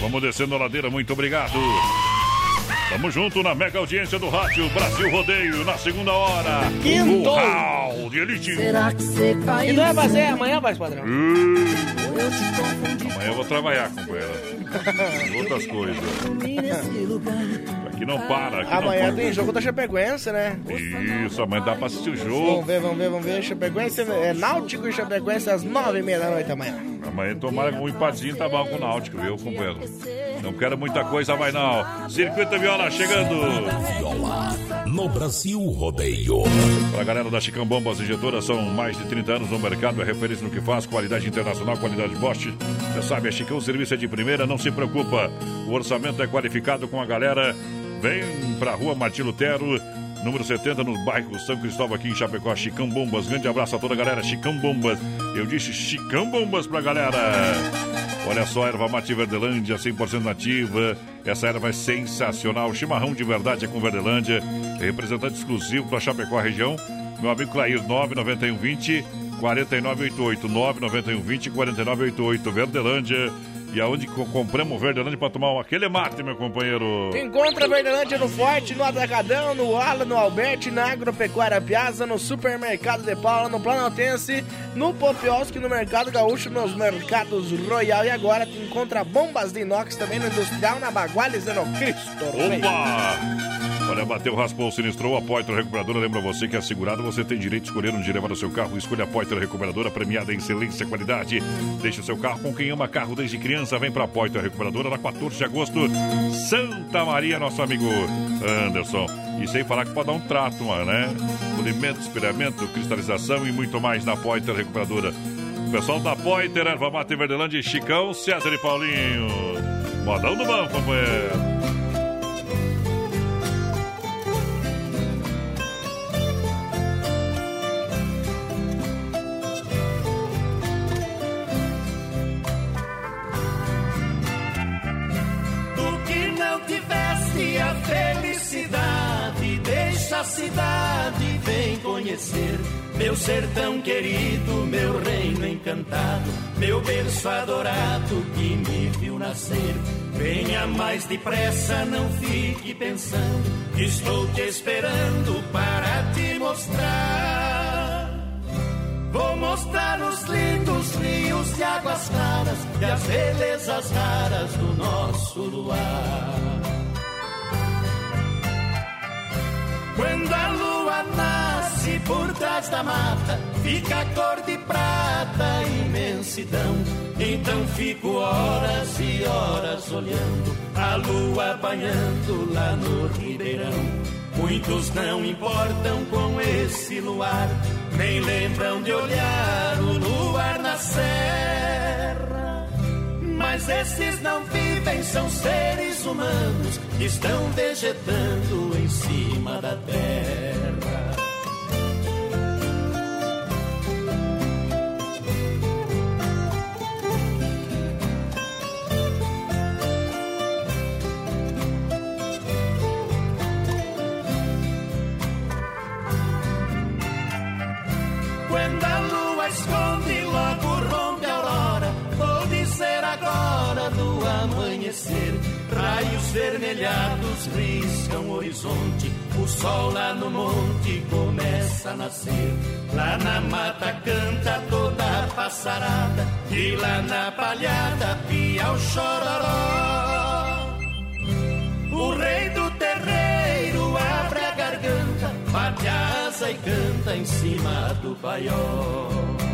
Vamos descendo a ladeira, muito obrigado. Tamo junto na mega audiência do rádio Brasil Rodeio, na segunda hora. Quinto. Curral de Elite. E não é fazer amanhã, mais padrão? Amanhã eu vou trabalhar, companheira. Outras coisas. Aqui não para. Aqui Amanhã não tem jogo da Chapecoense, né? Isso, amanhã dá pra assistir o Vamos jogo. ver, vamos ver, vamos ver. Chapecoense, é Náutico e Chapecoense às nove e meia da noite amanhã. Amanhã tomara que um empatinho tá bom com o Náutico, viu, companheiro? Não quero muita coisa mais não. Circuito Viola chegando. No Brasil Rodeio. Pra galera da Chicão Bombas Injetoras, são mais de 30 anos no mercado, é referência no que faz, qualidade internacional, qualidade Bosch. Você sabe, a Chicão, o serviço é de primeira, não se preocupa. O orçamento é qualificado com a galera. Vem pra rua Martim Lutero, número 70, no bairro São Cristóvão, aqui em Chapecó, Chicão Bombas. Grande abraço a toda a galera, Chicão Bombas. Eu disse Chicão Bombas pra galera. Olha só, erva mate Verdelândia, 100% nativa. Essa erva é sensacional. Chimarrão de verdade é com Verdelândia. Representante exclusivo para Chapecó região. Meu amigo Clair, 99120 4988. 99120 4988. Verdelândia. E aonde co- compramos Verdelândia para tomar aquele mate, meu companheiro? Encontra Verdelândia no Forte, no Atacadão, no Ala, no Alberti, na Agropecuária Piazza, no Supermercado de Paula, no Planaltense, no Popiosque, no Mercado Gaúcho, nos Mercados Royal e agora tu encontra bombas de inox também no Industrial, na Baguales e no Cristo. Opa! Olha, bateu, raspou, sinistrou, a Poitra Recuperadora lembra você que é segurado, você tem direito de escolher onde levar o seu carro. Escolha a Poitra Recuperadora, premiada em excelência e qualidade. Deixe o seu carro com quem ama carro desde criança. Vem pra Poitra Recuperadora, na 14 de agosto, Santa Maria, nosso amigo Anderson. E sem falar que pode dar um trato, né? Polimento, espelhamento, cristalização e muito mais na Poitra Recuperadora. O pessoal da Poiter, Erva Mate Verdelândia, Chicão, César e Paulinho. Modão do banco, companheiro. Conhecer. Meu sertão querido, meu reino encantado, meu berço adorado que me viu nascer. Venha mais depressa, não fique pensando, estou te esperando para te mostrar. Vou mostrar os lindos rios de águas claras e as belezas raras do nosso luar. Quando a lua nasce por trás da mata, fica a cor de prata, imensidão. Então fico horas e horas olhando a lua banhando lá no ribeirão. Muitos não importam com esse luar, nem lembram de olhar o luar na serra. Mas esses não vivem, são seres humanos que estão vegetando em cima da terra. Raios vermelhados riscam o horizonte. O sol lá no monte começa a nascer. Lá na mata canta toda a passarada. E lá na palhada pia o chororó. O rei do terreiro abre a garganta, bate a asa e canta em cima do paiol.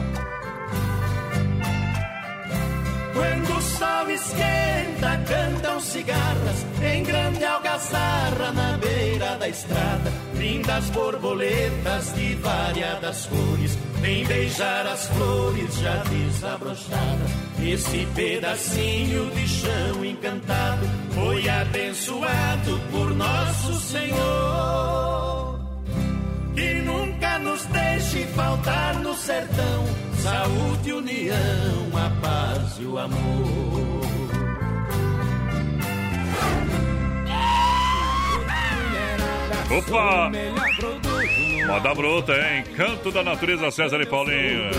Quando o sol esquenta, cantam cigarras em grande algazarra na beira da estrada. Lindas borboletas de variadas cores, vem beijar as flores já desabrochadas. Esse pedacinho de chão encantado foi abençoado por nosso Senhor. Que nunca nos deixe faltar no sertão saúde, união, a paz e o amor. Opa! Moda bruta, hein? Canto da natureza, César e Paulinho.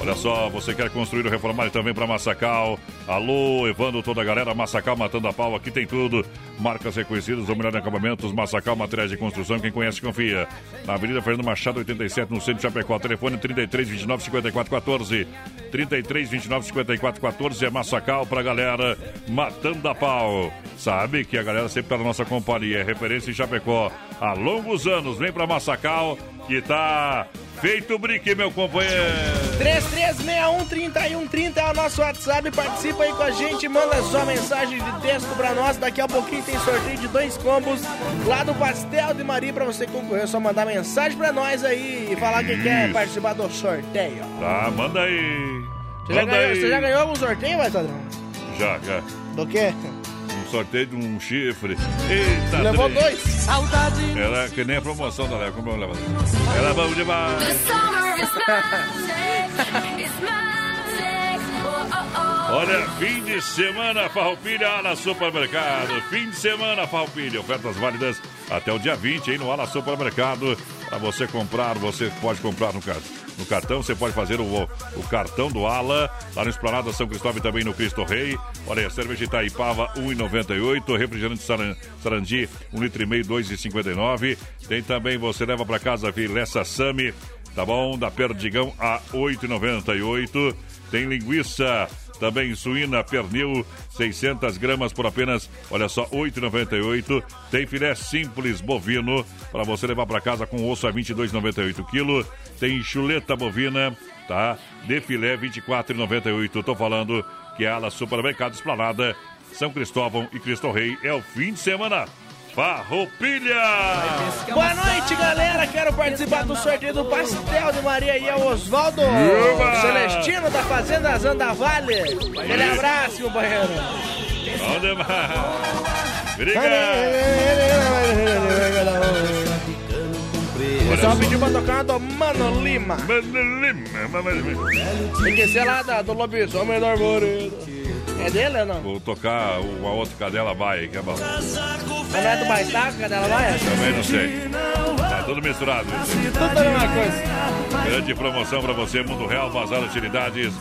Olha só, você quer construir ou reformar também para Massacal. Alô, Evandro, toda a galera, Massacal matando a pau, aqui tem tudo. Marcas reconhecidas, o melhor acabamentos, Massacal Materiais de Construção, quem conhece confia. Na Avenida Fernando Machado, 87, no centro de Chapecó. Telefone 33 29 54 14. 33 29 54 14 é Massacal pra galera matando a pau. Sabe que a galera sempre tá na nossa companhia, é referência em Chapecó. Há longos anos, vem pra Massacal que tá feito brique, meu companheiro. 3361-3130 é o nosso WhatsApp. Participa aí com a gente, manda sua mensagem de texto pra nós. Daqui a pouquinho tem sorteio de dois combos lá do Pastel de Maria pra você concorrer. É só mandar mensagem pra nós aí e falar que quer participar do sorteio. Tá, manda aí. Você, já Manda ganhou, aí. você já ganhou algum sorteio, vai, Sadrão? Já, já. Do quê? Sorteio de um chifre. Eita, Levou três. dois. Saudade. Era que nem a promoção da Léo. Como eu levo? Era bom demais. Olha, fim de semana, Farroupilha, Ala Supermercado. Fim de semana, Farroupilha. Ofertas válidas até o dia 20, hein, no Ala Supermercado. Para você comprar, você pode comprar no, car- no cartão, você pode fazer o, o cartão do Ala, lá no Esplanada São Cristóvão e também no Cristo Rei. Olha, cerveja Itaipava, 1,98. Refrigerante Saran- Sarandi, 1,5 litro e meio, 2,59. Tem também, você leva para casa filé Sassami, tá bom? Da Perdigão a 8,98. Tem linguiça Também suína pernil, 600 gramas por apenas, olha só, 8,98. Tem filé simples bovino para você levar para casa com osso a 22,98 quilo. Tem chuleta bovina, tá? De filé 24,98. Tô falando que é a ala Supermercado Esplanada, São Cristóvão e Cristo Rei. É o fim de semana. Farroupilha! Boa noite, galera. Quero participar do sorteio do Pastel de Maria e é o Oswaldo! Celestino da Fazenda Zanda Vale. Aquele abraço, companheiro. Bom demais. O pessoal pediu pra tocar do Mano Lima. Mano Lima, Mano Lima. Tem que ser lá da, do lobisomem do arvoredo. É dele ou não? Vou tocar uma outra cadela vai, que é bom. Mas não é do Baitaca, cadela vai? Também não sei. Tá tudo misturado. Tudo a mesma coisa. Grande promoção pra você, Mundo Real, Bazar Utilidades.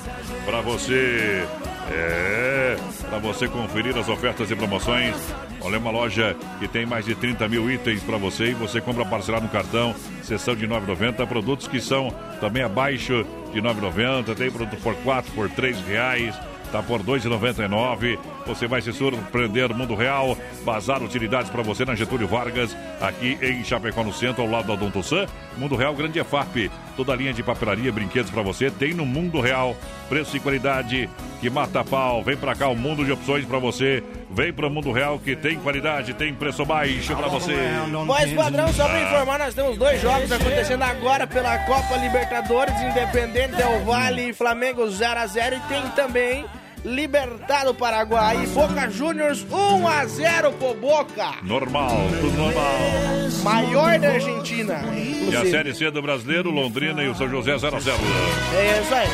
Pra você. É. Pra você conferir as ofertas e promoções. Olha, é uma loja que tem mais de 30 mil itens pra você e você compra parcelado no cartão, sessão de 9,90. Produtos que são também abaixo de 9,90. Tem produto por 4, por 3 reais. Tá por R$ 2,99. Você vai se surpreender. Mundo Real, Bazar Utilidades para você na Getúlio Vargas, aqui em Chapecó, no centro, ao lado da Odonto San. Mundo Real, Grande EFAP. Toda a linha de papelaria, brinquedos para você. Tem no Mundo Real. Preço e qualidade que mata pau. Vem para cá, um mundo de opções para você. Vem para o Mundo Real que tem qualidade, tem preço baixo para você. Voz padrão, só pra informar, nós temos dois jogos acontecendo agora pela Copa Libertadores, Independente Del Vale e Flamengo 0x0. E tem também Libertado Paraguai Boca Juniors 1x0 pro Boca. Normal, tudo normal. Maior da Argentina. E a inclusive. Série C do Brasileiro, Londrina e o São José 0 a 0 É isso aí.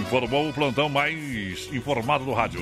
Informou o plantão mais informado do rádio.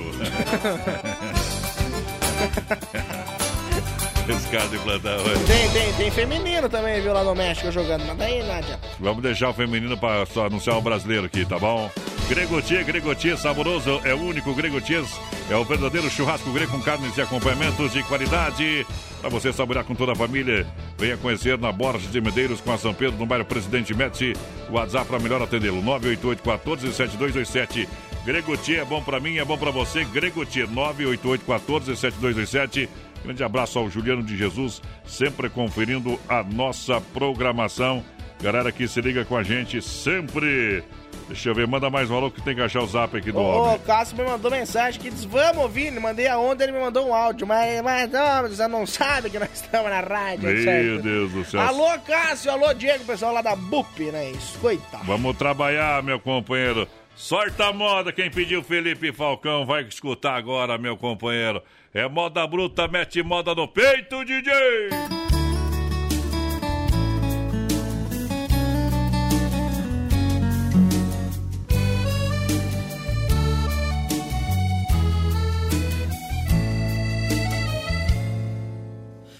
Esse cara de plantão. Tem, tem, tem feminino também, viu, lá no México jogando. Mas daí, Nádia. Vamos deixar o feminino para só anunciar o brasileiro aqui, tá bom? Gregotia, Gregotia, saboroso, é o único Gregotias, é o verdadeiro churrasco grego com carnes e acompanhamentos de qualidade. Para você saborear com toda a família, venha conhecer na Borges de Medeiros com a São Pedro, no bairro Presidente Médici. WhatsApp para melhor atendê-lo, 988 14 7227. Gregotia é bom para mim, é bom para você. Gregotia, 988 14 7227. Grande abraço ao Juliano de Jesus, sempre conferindo a nossa programação. Galera que se liga com a gente sempre. Deixa eu ver, manda mais um alô que tem que achar o zap aqui do Ô, homem. o Cássio me mandou mensagem que diz: Vamos ouvir. Mandei aonde ele me mandou um áudio. Mas, mas não, você não sabe que nós estamos na rádio. Meu certo? Deus do céu. Alô, Cássio. Alô, Diego, pessoal lá da BUP, né? Isso, coitado. Vamos trabalhar, meu companheiro. Sorta a moda, quem pediu Felipe Falcão vai escutar agora, meu companheiro. É moda bruta, mete moda no peito, DJ!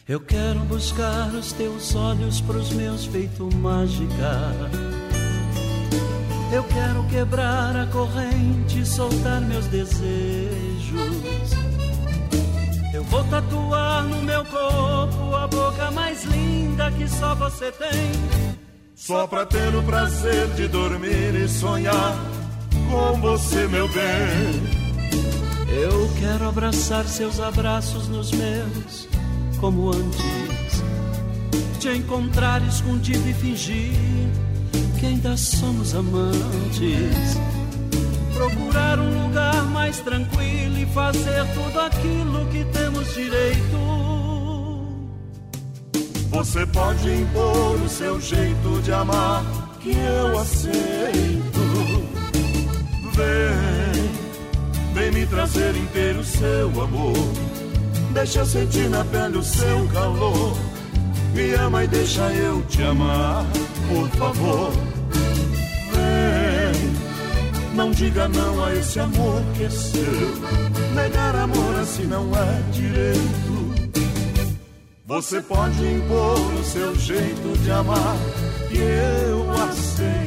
Eu quero buscar os teus olhos pros meus feito mágica. Eu quero quebrar a corrente, soltar meus desejos. Eu vou tatuar no meu corpo a boca mais linda que só você tem. Só pra ter o prazer de dormir e sonhar com você, meu bem. Eu quero abraçar seus abraços nos meus, como antes. Te encontrar escondido e fingir que ainda somos amantes. Procurar um lugar mais tranquilo e fazer tudo aquilo que temos direito. Você pode impor o seu jeito de amar, que eu aceito. Vem, vem me trazer inteiro seu amor. Deixa eu sentir na pele o seu calor. Me ama e deixa eu te amar, por favor. Vem, não diga não a esse amor que é seu. Negar amor assim não é direito. Você pode impor o seu jeito de amar, que eu aceito.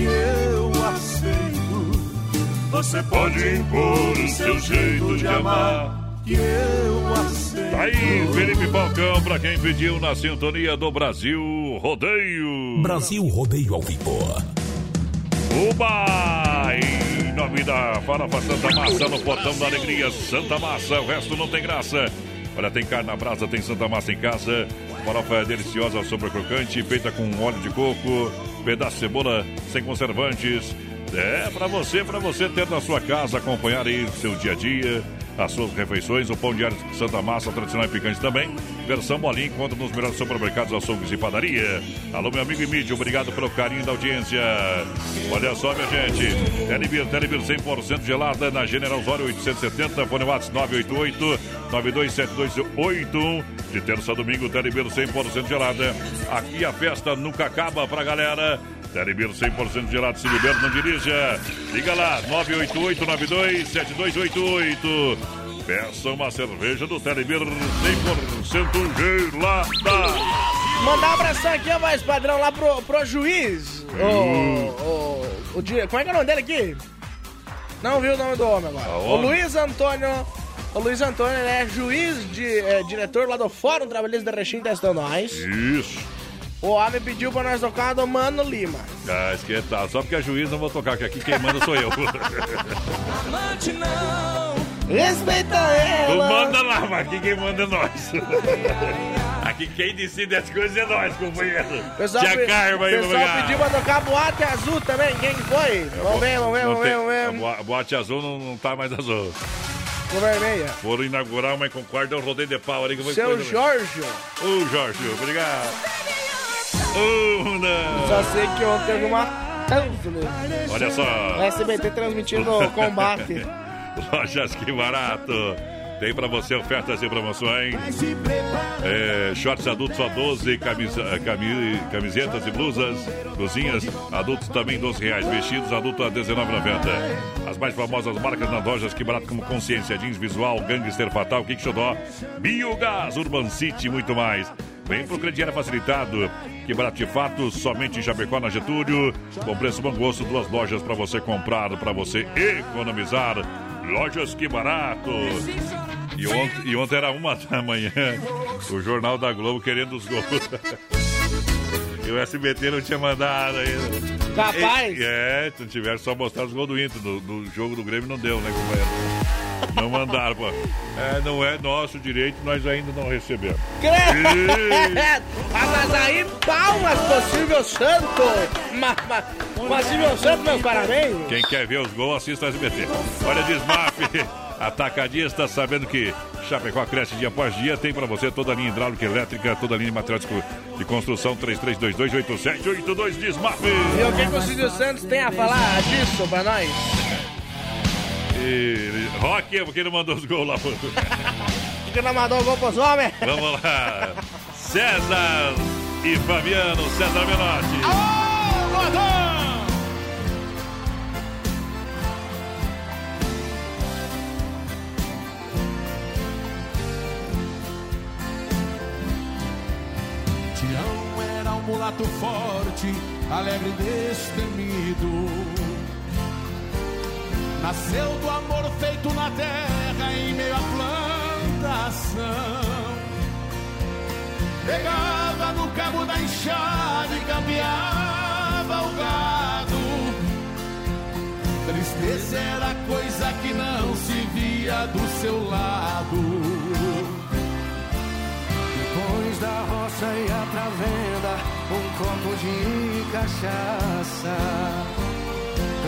que eu aceito. Você pode impor o seu jeito de amar, que eu aceito. Tá aí, Felipe Falcão, pra quem pediu na sintonia do Brasil Rodeio. Brasil Rodeio ao vivo. Uba! Em nome da Farofa Santa Massa, no portão da alegria, Santa Massa, o resto não tem graça. Olha, tem carne na brasa, tem Santa Massa em casa. Farofa é deliciosa, sobra crocante, feita com óleo de coco, pedaço de cebola, sem conservantes. É pra você, pra você ter na sua casa, acompanhar aí o seu dia a dia, as suas refeições. O pão diário Santa Massa, tradicional e picante também. Versão molinha, encontra nos melhores supermercados, açougues e padaria. Alô, meu amigo Emílio, obrigado pelo carinho da audiência. Olha só, minha gente. Telebir, Telebir 100% gelada na General Osório 870, fone WhatsApp 988 927281. De terça a domingo, Telebir 100% gelada. Aqui a festa nunca acaba pra galera. Telebir 100% gelado, se beber, não dirija. Liga lá, 988-927288. Peça uma cerveja do Telebir 100% gelada. Mandar um abração aqui, ó, mais padrão, lá pro, pro juiz. O, o, o, como é que é o nome dele aqui? Não viu o nome do homem agora. O homem? Luiz Antônio. O Luiz Antônio é juiz, de, é, diretor lá do Fórum Trabalhista da Rechim Testão Nós. Isso. O homem pediu pra nós tocar do Mano Lima. Ah, esquenta. Só porque é juiz não vou tocar, que aqui quem manda sou eu. Amante não. Respeita Tu ela. manda lá, mas aqui quem manda é nós. Aqui quem decide as coisas é nós, companheiro. Pessoal, Tia Carma aí, pessoal pediu pra tocar Boate Azul também. Quem que foi? Vamos ver, vamos ver, Não vamos ver, vamos ver. A boa- a boate azul não, não tá mais azul. Vermelha. Foram inaugurar uma em Concórdia, eu rodei de pau ali. Que foi Seu Jorge. Ô, Jorge, obrigado. Ô, não. Só sei que ontem teve uma... Olha só. O SBT transmitindo o combate. Lojas Que Barato. Tem pra você ofertas e promoções. É, shorts adultos só 12, camisa, cami- camisetas e blusas, cozinhas, adultos também 12 reais, vestidos adultos a 19,90. As mais famosas marcas nas lojas que barato como Consciência, Jeans Visual, Gangster Fatal, Xodó, Biogás, Urban City e muito mais. Vem pro crediário facilitado, que barato de fato, somente em Chapecó, na Getúlio, com preço bom gosto, duas lojas para você comprar, para você economizar. Lojas Que Barato. E ontem, e ontem era uma da manhã, o Jornal da Globo querendo os gols. E o SBT não tinha mandado ainda. Capaz. E- É, se não tivesse só mostrado os gols do Inter. Do, do jogo do Grêmio não deu, né, companheiro? Não mandaram, pô. É, não é nosso direito, nós ainda não recebemos. Credo! Ah, mas aí, palmas pro Silvio Santos! Ma, ma, mas Silvio Santos, meus parabéns! Quem quer ver os gols, assista o SBT. Olha, Desmaf, atacadista, sabendo que Chapecó cresce dia após dia, tem pra você toda a linha hidráulica, elétrica, toda a linha de materiais de construção, 33228782 Desmaf. E o que, que o Silvio Santos tem a falar disso pra nós? E... Rock é porque não mandou os gols lá pro... que não mandou o gol pros homens? Vamos lá. César e Fabiano, César Menotti. Alô, Rodão! Tião era um mulato forte, alegre e destemido Nasceu do amor feito na terra em meio à plantação. Pegava no cabo da enxada e cambiava o gado. Tristeza era coisa que não se via do seu lado. Depois da roça ia pra venda um copo de cachaça.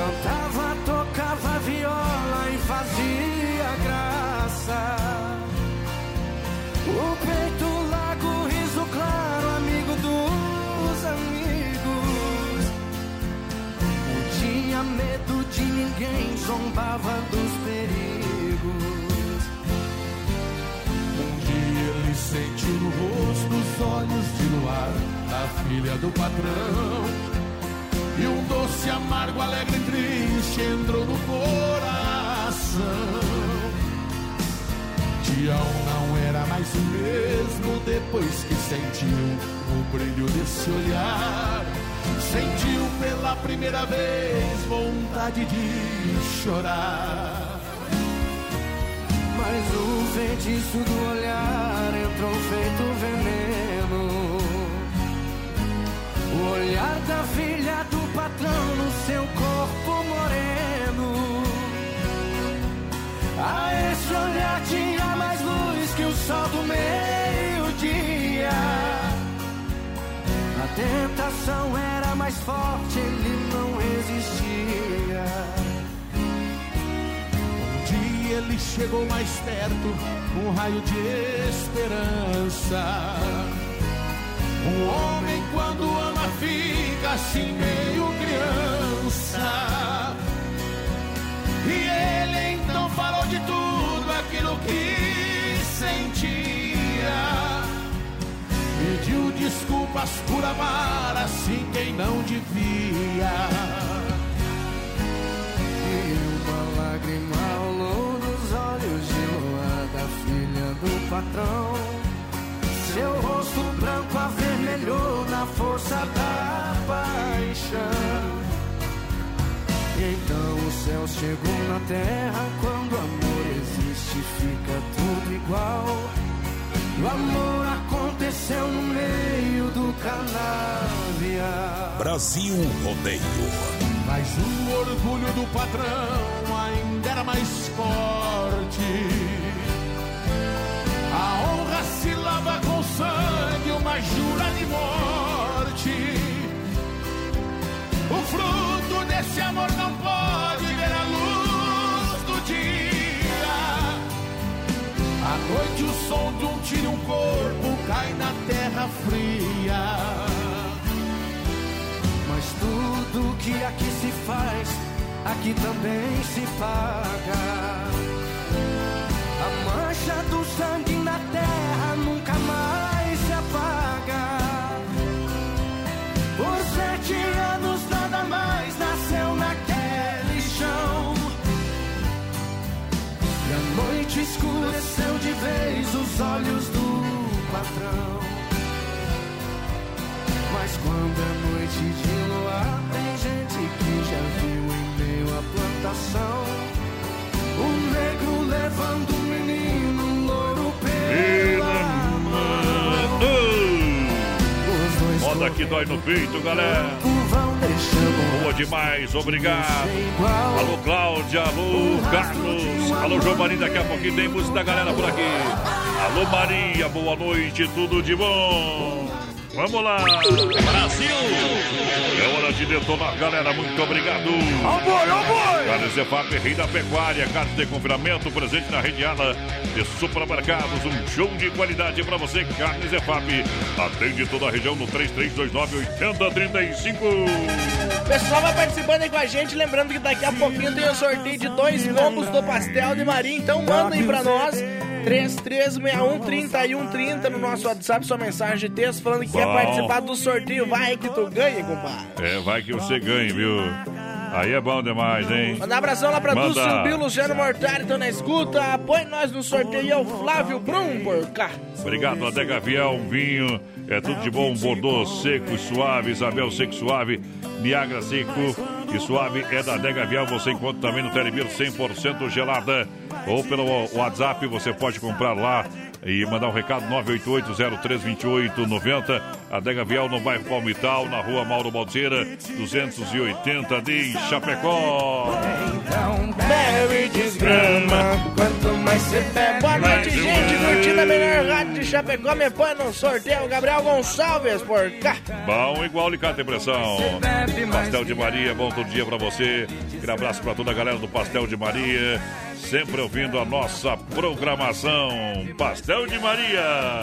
Cantava, tocava viola e fazia graça. O peito largo, riso claro, amigo dos amigos. Não tinha medo de ninguém, zombava dos perigos. Um dia ele sentiu no rosto os olhos de luar da filha do patrão. E um doce amargo, alegre e triste entrou no coração. Tião não era mais o mesmo depois que sentiu o brilho desse olhar. Sentiu pela primeira vez vontade de chorar. Mas o feitiço do olhar entrou feito veneno. O olhar da filha do patrão no seu corpo moreno. A esse olhar tinha mais luz que o sol do meio-dia. A tentação era mais forte, ele não resistia. Um dia ele chegou mais perto, um raio de esperança. Um homem quando ama fica assim meio criança. E ele então falou de tudo aquilo que sentia. Pediu desculpas por amar assim quem não devia. Céu chegou na terra. Quando o amor existe, fica tudo igual. O amor aconteceu no meio do canavial. Brasil Rodeio. Mas o orgulho do patrão ainda era mais forte. A honra se lava com sangue, uma jura de morte. O fruto desse amor não pode À noite o som de um tiro, um corpo cai na terra fria. Mas tudo que aqui se faz, aqui também se paga. A mancha do sangue na terra nunca de vez os olhos do patrão. Mas quando é noite de luar, tem gente que já viu em meio à plantação. O negro levando o menino um louro pela mão. Os dois Moda que dói no peito, galera. Boa demais, obrigado. Alô, Cláudia, alô, Carlos. Alô, João Marinho, daqui a pouquinho tem música da galera por aqui. Alô, Maria, boa noite, tudo de bom. Vamos lá. Brasil. É hora de detonar, galera. Muito obrigado. Carnes EFAP, rei da pecuária. Carnes de confinamento, presente na rede ala de supermercados. Um show de qualidade para você. Carnes EFAP. Atende toda a região no 3329-8035. O pessoal vai participando aí com a gente, lembrando que daqui a pouquinho tem o sorteio de dois combos do pastel de Maria, então manda aí pra nós. 3361-3130 no nosso WhatsApp, sua mensagem de texto falando que quer Bom. participar do sorteio. Vai que tu ganha, compadre. É, vai que você ganhe, viu? Aí é bom demais, hein? Manda um abração lá pra Manda. Silvio, Luciano Mortari, tô na escuta. Apoie nós no sorteio, é o Flávio Brum por cá. Obrigado, Adega Viel, um vinho. É tudo de bom, Bordeaux seco e suave, Isabel seco e suave, Niagara seco e suave é da Adega Viel. Você encontra também no Telebir 100% gelada ou pelo WhatsApp. Você pode comprar lá e mandar um recado 988-032890. Adega Viel no bairro Palmital, na rua Mauro Baldeira, 280 de Chapecó. Então desgrama, quanto mais você bebe. Boa noite, gente, curtindo a melhor rádio de Chapecó. Me põe no sorteio, Gabriel Gonçalves por cá. Bom, igual Alicate Impressão. Pastel de Maria, bom todo dia pra você. Aquele abraço pra toda a galera do Pastel de Maria. Sempre ouvindo a nossa programação. Pastel de Maria.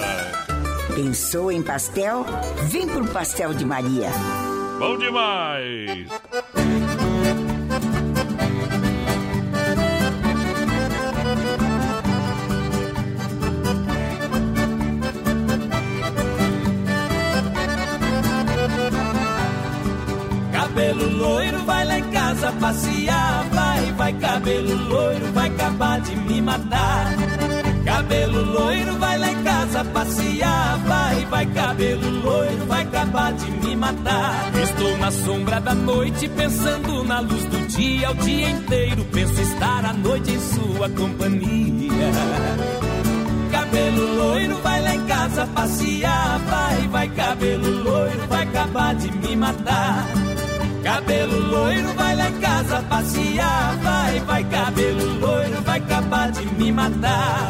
Pensou em pastel? Vem pro Pastel de Maria. Bom demais. Cabelo loiro, vai lá em casa passear. Vai, vai, cabelo loiro, vai acabar de me matar. Cabelo loiro, vai lá em casa passear. Vai, vai, cabelo loiro, vai acabar de me matar. Estou na sombra da noite, pensando na luz do dia. O dia inteiro penso estar à noite em sua companhia. Cabelo loiro, vai lá em casa passear. Vai, vai, cabelo loiro, vai acabar de me matar. Cabelo loiro, vai lá em casa passear. Vai, vai, cabelo loiro, vai acabar de me matar.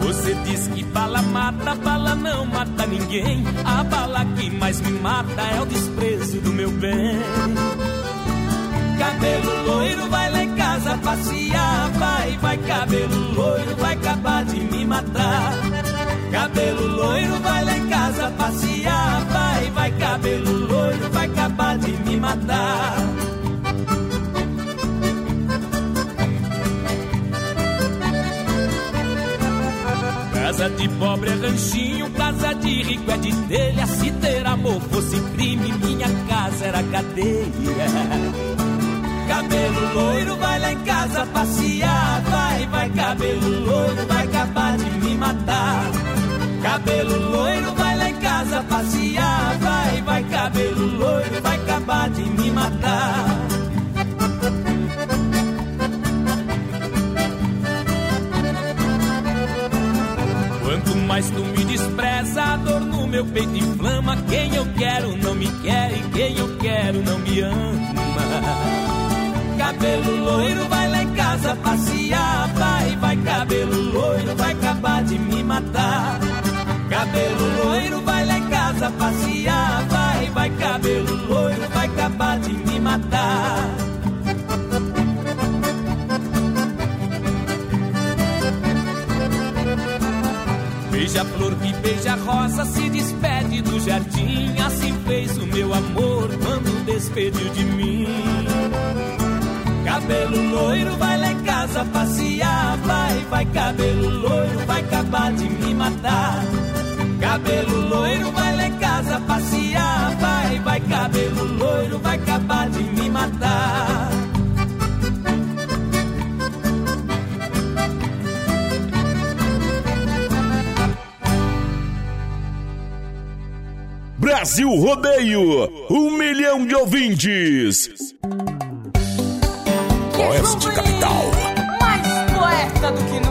Você diz que bala mata, bala não mata ninguém. A bala que mais me mata é o desprezo do meu bem. Cabelo loiro, vai lá em casa passear. Vai, vai, cabelo loiro, vai acabar de me matar. Cabelo loiro, vai lá em casa passear. Vai, vai, cabelo loiro, vai acabar de me matar. Casa de pobre é ranchinho, casa de rico é de telha. Se ter amor fosse crime, minha casa era cadeia. Cabelo loiro, vai lá em casa passear. Vai, vai, cabelo loiro, vai acabar de me matar. Cabelo loiro, vai lá em casa passear. Vai, vai, cabelo loiro, vai acabar de me matar. Quanto mais tu me despreza, a dor no meu peito inflama. Quem eu quero não me quer e quem eu quero não me ama. Cabelo loiro, vai lá em casa passear. Vai, vai, cabelo loiro, vai acabar de me matar. Cabelo loiro, vai lá em casa passear. Vai, vai, cabelo loiro, vai acabar de me matar. Beija-flor que beija rosa se despede do jardim. Assim fez o meu amor quando despediu de mim. Cabelo loiro, vai lá em casa passear. Vai, vai, cabelo loiro, vai acabar de me matar. Cabelo loiro, vai lá em casa passear. Vai, vai, cabelo loiro, vai acabar de me matar. Brasil Rodeio, um milhão de ouvintes. Oeste Capital. Mais poeta do que.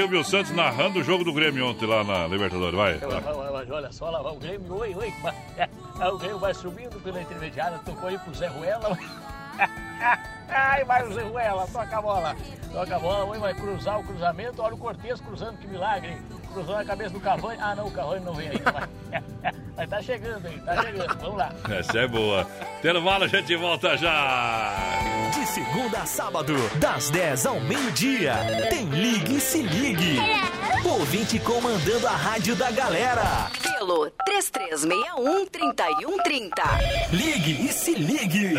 Silvio Santos narrando o jogo do Grêmio ontem lá na Libertadores. Vai. Mas olha só, lá vai o Grêmio, oi, oi. O Grêmio vai subindo pela intermediária, tocou aí pro Zé Ruela. Ai, vai o Zé Ruela, toca a bola. Toca a bola, oi, vai cruzar o cruzamento. Olha o Cortez cruzando, que milagre. Cruzou na cabeça do Cavani. Ah, não, o Cavani não veio ainda. Mas, mas tá chegando aí, tá chegando. Vamos lá. Essa é boa. Intervalo, a gente volta já. De segunda a sábado, das 10 ao meio-dia, tem Ligue e Se Ligue. Ouvinte comandando a rádio da galera. Pelo 3361-3130. Ligue e Se Ligue.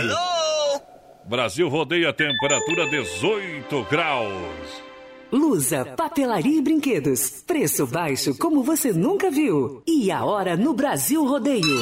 Brasil rodeia temperatura 18 graus. Lusa, papelaria e brinquedos. Preço baixo como você nunca viu. E a hora no Brasil Rodeio.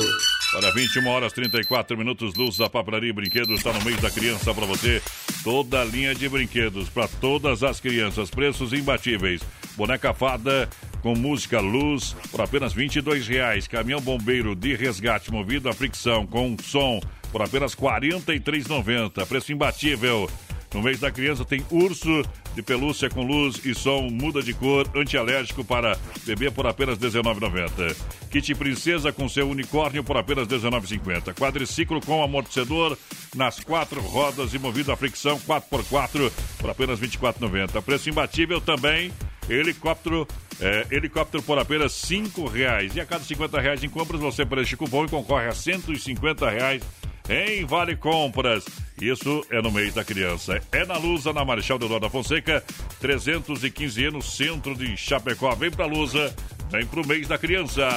Para 21 horas 34 minutos, Luz da Papelaria e Brinquedos está no mês da criança para você. Toda a linha de brinquedos para todas as crianças, preços imbatíveis. Boneca fada com música luz por apenas 22 reais. Caminhão bombeiro de resgate movido a fricção com som por apenas R$ 43,90. Preço imbatível. No mês da criança tem urso de pelúcia com luz e som, muda de cor, antialérgico para bebê por apenas R$ 19,90. Kit princesa com seu unicórnio por apenas R$ 19,50. Quadriciclo com amortecedor nas quatro rodas e movido a fricção 4x4 por apenas R$ 24,90. Preço imbatível também. Helicóptero, é, helicóptero por apenas cinco reais. E a cada 50 reais em compras você preenche cupom e concorre a 150 reais em Vale Compras. Isso é no mês da criança. É na Lusa, na Marechal Deodoro da Fonseca, 315 no centro de Chapecó. Vem pra Lusa, vem pro mês da criança.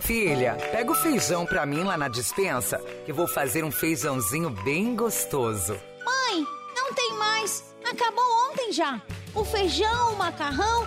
Filha, pega o feijão pra mim lá na dispensa, que eu vou fazer um feijãozinho bem gostoso. Mãe, não tem mais. Acabou ontem já. O feijão, o macarrão,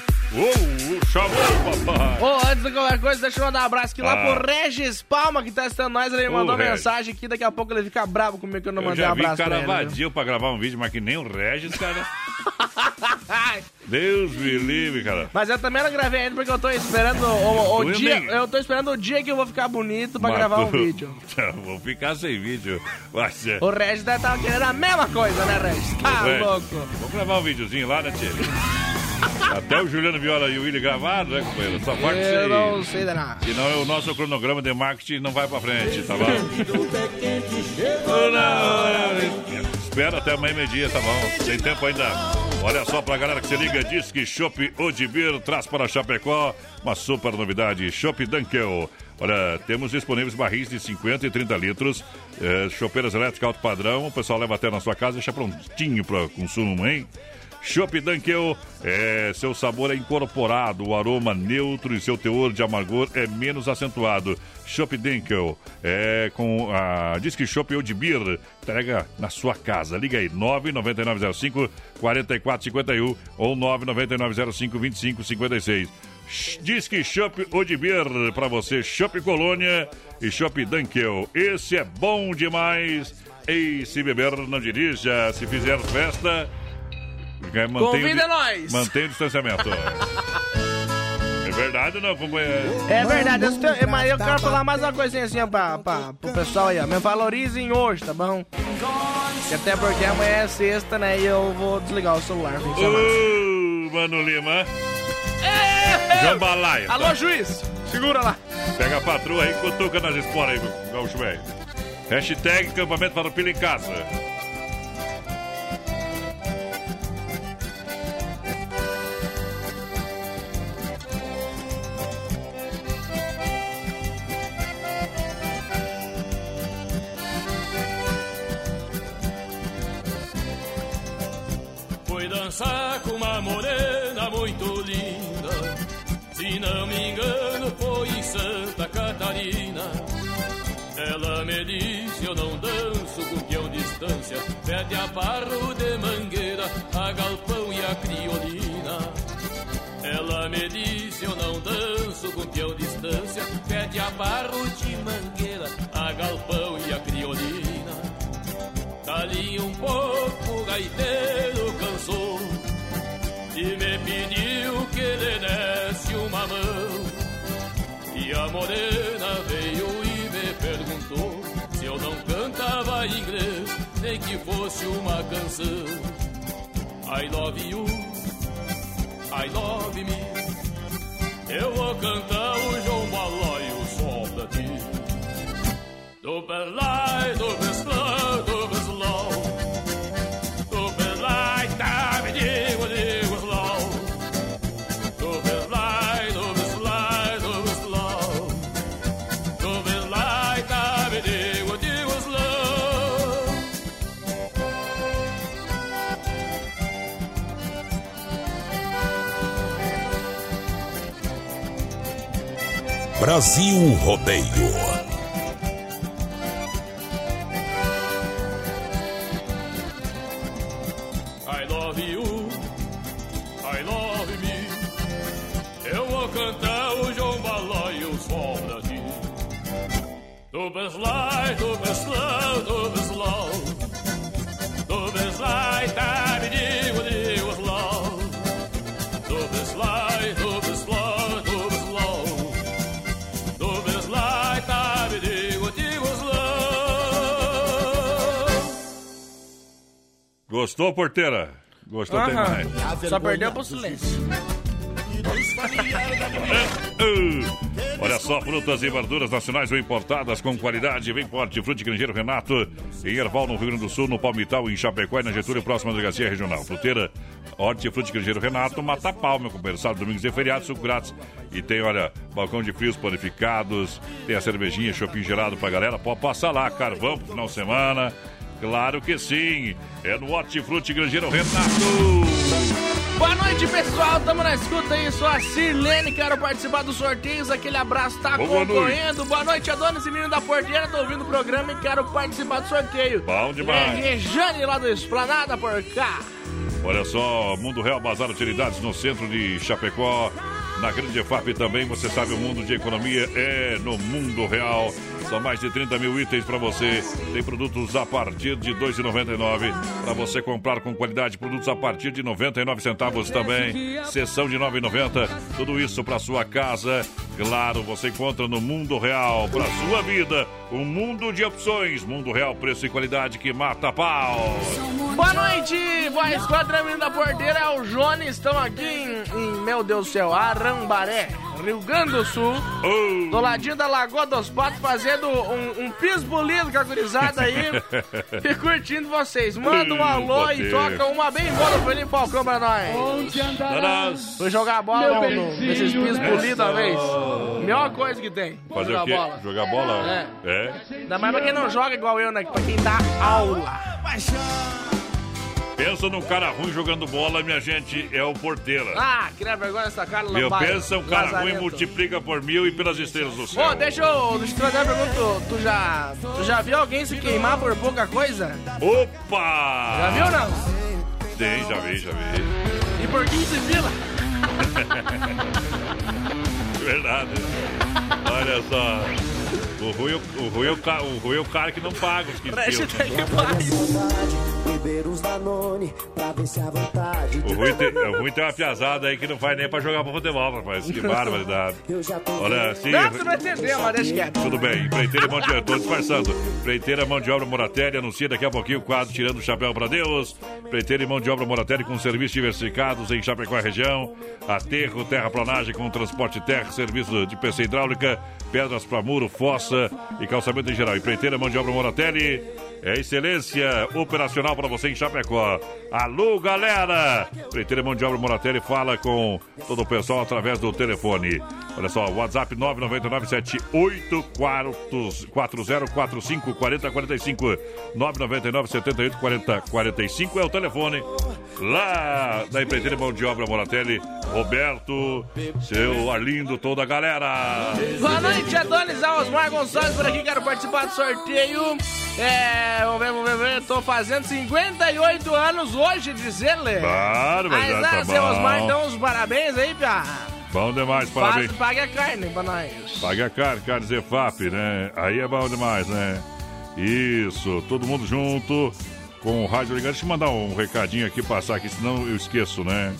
Uh, chamou, papai. Ô, antes de qualquer coisa, deixa eu mandar um abraço aqui lá Ah. pro Regis Palma, que tá assistindo nós. Ele me mandou Ô, Regis. mensagem aqui, daqui a pouco ele fica bravo comigo que eu não Eu mandei um abraço cara pra ele. viu? vadio pra gravar um vídeo, mas que nem o Regis, cara. Deus me livre, cara. Mas eu também não gravei ainda porque eu tô esperando o, o dia. nem- Eu tô esperando o dia que eu vou ficar bonito pra Mas gravar um vídeo. Vou ficar sem vídeo. Ser. O Regis deve estar querendo a mesma coisa, né, Regis? Tá Regis, louco. Vamos gravar um videozinho lá, né, Tia? Até o Juliano Viola e o Willi gravaram, né, companheiro? Só isso Eu aí. não sei de nada. Senão o nosso cronograma de marketing não vai pra frente, tá bom? Espera até amanhã meio-dia, tá bom? Tem tempo ainda. Olha só pra galera que se liga, diz que Chopp Odibir traz para Chapecó uma super novidade, Chopp Dunkel. Olha, temos disponíveis barris de 50 e 30 litros, é, chopeiras elétricas alto padrão, o pessoal leva até na sua casa, deixa prontinho para consumo, hein? Chopp Dunkel, é, seu sabor é incorporado, o aroma neutro e seu teor de amargor é menos acentuado. Chopp Dunkel, é com a Disque Chopp ou de Beer, entrega na sua casa. Liga aí, 99905 4451 ou 99905 2556. Disque de Beer para você, Chopp Colônia e Chopp Dunkel. Esse é bom demais. E se beber, não dirija. Se fizer festa, Mantenha o Convida di- nós. Mantenha o distanciamento. é verdade ou não, companheiro? É verdade, eu, tenho- mas eu quero falar mais uma coisinha assim ó, pra, pra, pro pessoal aí, ó. Me valorizem hoje, tá bom? Que até porque amanhã é sexta, né? E eu vou desligar o celular. Ô, Mano Lima. Jambalaya. tá? Alô, juiz! Segura lá. Pega a patroa aí, cutuca nas esporas aí, gaúcho velho. Hashtag campamento para o Pila em casa. Com uma morena muito linda. Se não me engano, foi em Santa Catarina. Ela me disse: Eu não danço com peão distância. Pede a barro de mangueira, a galpão e a criolina. Ela me disse: Eu não danço com peão distância. Pede média, barro de mangueira, a galpão e a criolina. Dali um pouco gaiteiro uma mão. E a morena veio e me perguntou se eu não cantava inglês, nem que fosse uma canção. I love you, I love me. Eu vou cantar o João Balóio só pra ti. Do Belai, do Beslão, Brasil Rodeio. I love you, I love me. Eu vou cantar o João Balóio só pra ti. Do Beslai, do Beslão, do Gostou, porteira? Gostou Aham. demais. Só perdeu pro silêncio. Uh, Olha só, frutas e verduras nacionais ou importadas com qualidade. Vem forte, Hortifruti Grangeiro Renato, em Erval, no Rio Grande do Sul, no Palmital, em Chapecó e na Getúlio, próxima delegacia regional. Fruteira, Hortifruti Grangeiro Renato, Mata Pau, meu companheiro, sábado, domingos e feriados, suco grátis. E tem, olha, balcão de frios panificados, tem a cervejinha, shopping gelado pra galera. Pode passar lá, carvão pro final de semana. Claro que sim. É no Hortifruti Grangeiro Renato. Boa noite, pessoal. Tamo na escuta aí. Sou a Sirlene, quero participar dos sorteios. Aquele abraço, tá Boa concorrendo. Boa noite, Adonis e menino da porteira. Tô ouvindo o programa e quero participar do sorteio. Bom demais. É Rejane lá do Esplanada por cá. Olha só, Mundo Real Bazar Utilidades no centro de Chapecó. Na Grande EFAP também, você sabe, o mundo de economia é no Mundo Real. São mais de 30 mil itens para você. Tem produtos a partir de R$ 2,99. Para você comprar com qualidade, produtos a partir de 99 centavos também. Sessão de R$ 9,90. Tudo isso para sua casa. Claro, você encontra no Mundo Real. Para sua vida, um mundo de opções. Mundo Real, preço e qualidade que mata pau. Boa noite, voz quadra menino da porteira. É o Jones. Estamos aqui em, em, meu Deus do céu, Arambaré, Rio Grande do Sul. Do ladinho da Lagoa dos Patos, fazendo um, um piso polido com a gurizada aí. e curtindo vocês. Manda um alô e toca uma bem boa do Felipe Falcão pra nós. andarás, Foi jogar bola no, nesses polidos uma vez. Melhor coisa que tem. Fazer jogar o quê? bola. Jogar bola? É. É. Ainda mais pra quem não joga igual eu, né? Pra quem dá aula. Pensa num cara ruim jogando bola, minha gente, é o porteira. Ah, cria vergonha nessa cara, Meu, lambaia. pensa um cara ruim, Lazarento. multiplica por mil e pelas estrelas do céu. Ô, deixa eu, deixa eu fazer uma pergunta. Tu, tu já, tu já viu alguém se queimar por pouca coisa? Opa! Já viu ou não? Sim, já vi, já vi. E por 15 pila? Verdade. Olha só. O ruim, é o- ruim é o, ca- o ruim é o cara que não paga os 15 Preste quilos. até que mais. Beber uns Danone pra ver se a vontade O ruim, tem, o ruim tem uma piazada aí que não faz nem pra jogar pra futebol, rapaz. Que barbaridade. Olha, sim. Não, tu não entendeu, mas deixa quieto. Tudo bem, empreiteira mão de obra, tô disfarçando. Empreiteira mão de obra Moratelli anuncia daqui a pouquinho o quadro Tirando o Chapéu para Deus. Empreiteira e mão de obra Moratelli com serviços diversificados em Chapecó região. Aterro, terraplanagem com transporte terra, serviço de PC hidráulica, pedras para muro, fossa e calçamento em geral. Empreiteira mão de obra Moratelli. É excelência operacional para você em Chapecó. Alô, galera! Empreiteira Mão de Obra Moratelli fala com todo o pessoal através do telefone. Olha só, WhatsApp 999-784045 4045 999 78 40 45 é o telefone lá da Empreiteira Mão de Obra Moratelli. Roberto, seu Arlindo, toda a galera. Boa noite, Adonis Osmar Gonçalves por aqui, quero participar do sorteio. É, vamos ver, vamos ver, vamos ver. Tô fazendo 58 anos hoje, diz ele. Claro, mas Mas, ah, tá seu bom. Osmar, então os parabéns aí, Pia. Bom demais, Faz, parabéns. pague a carne pra nós. Paga a carne, carne Zefap, né? Aí é bom demais, né? Isso, todo mundo junto com o rádio ligado. Deixa eu mandar um recadinho aqui, passar aqui, senão eu esqueço, né?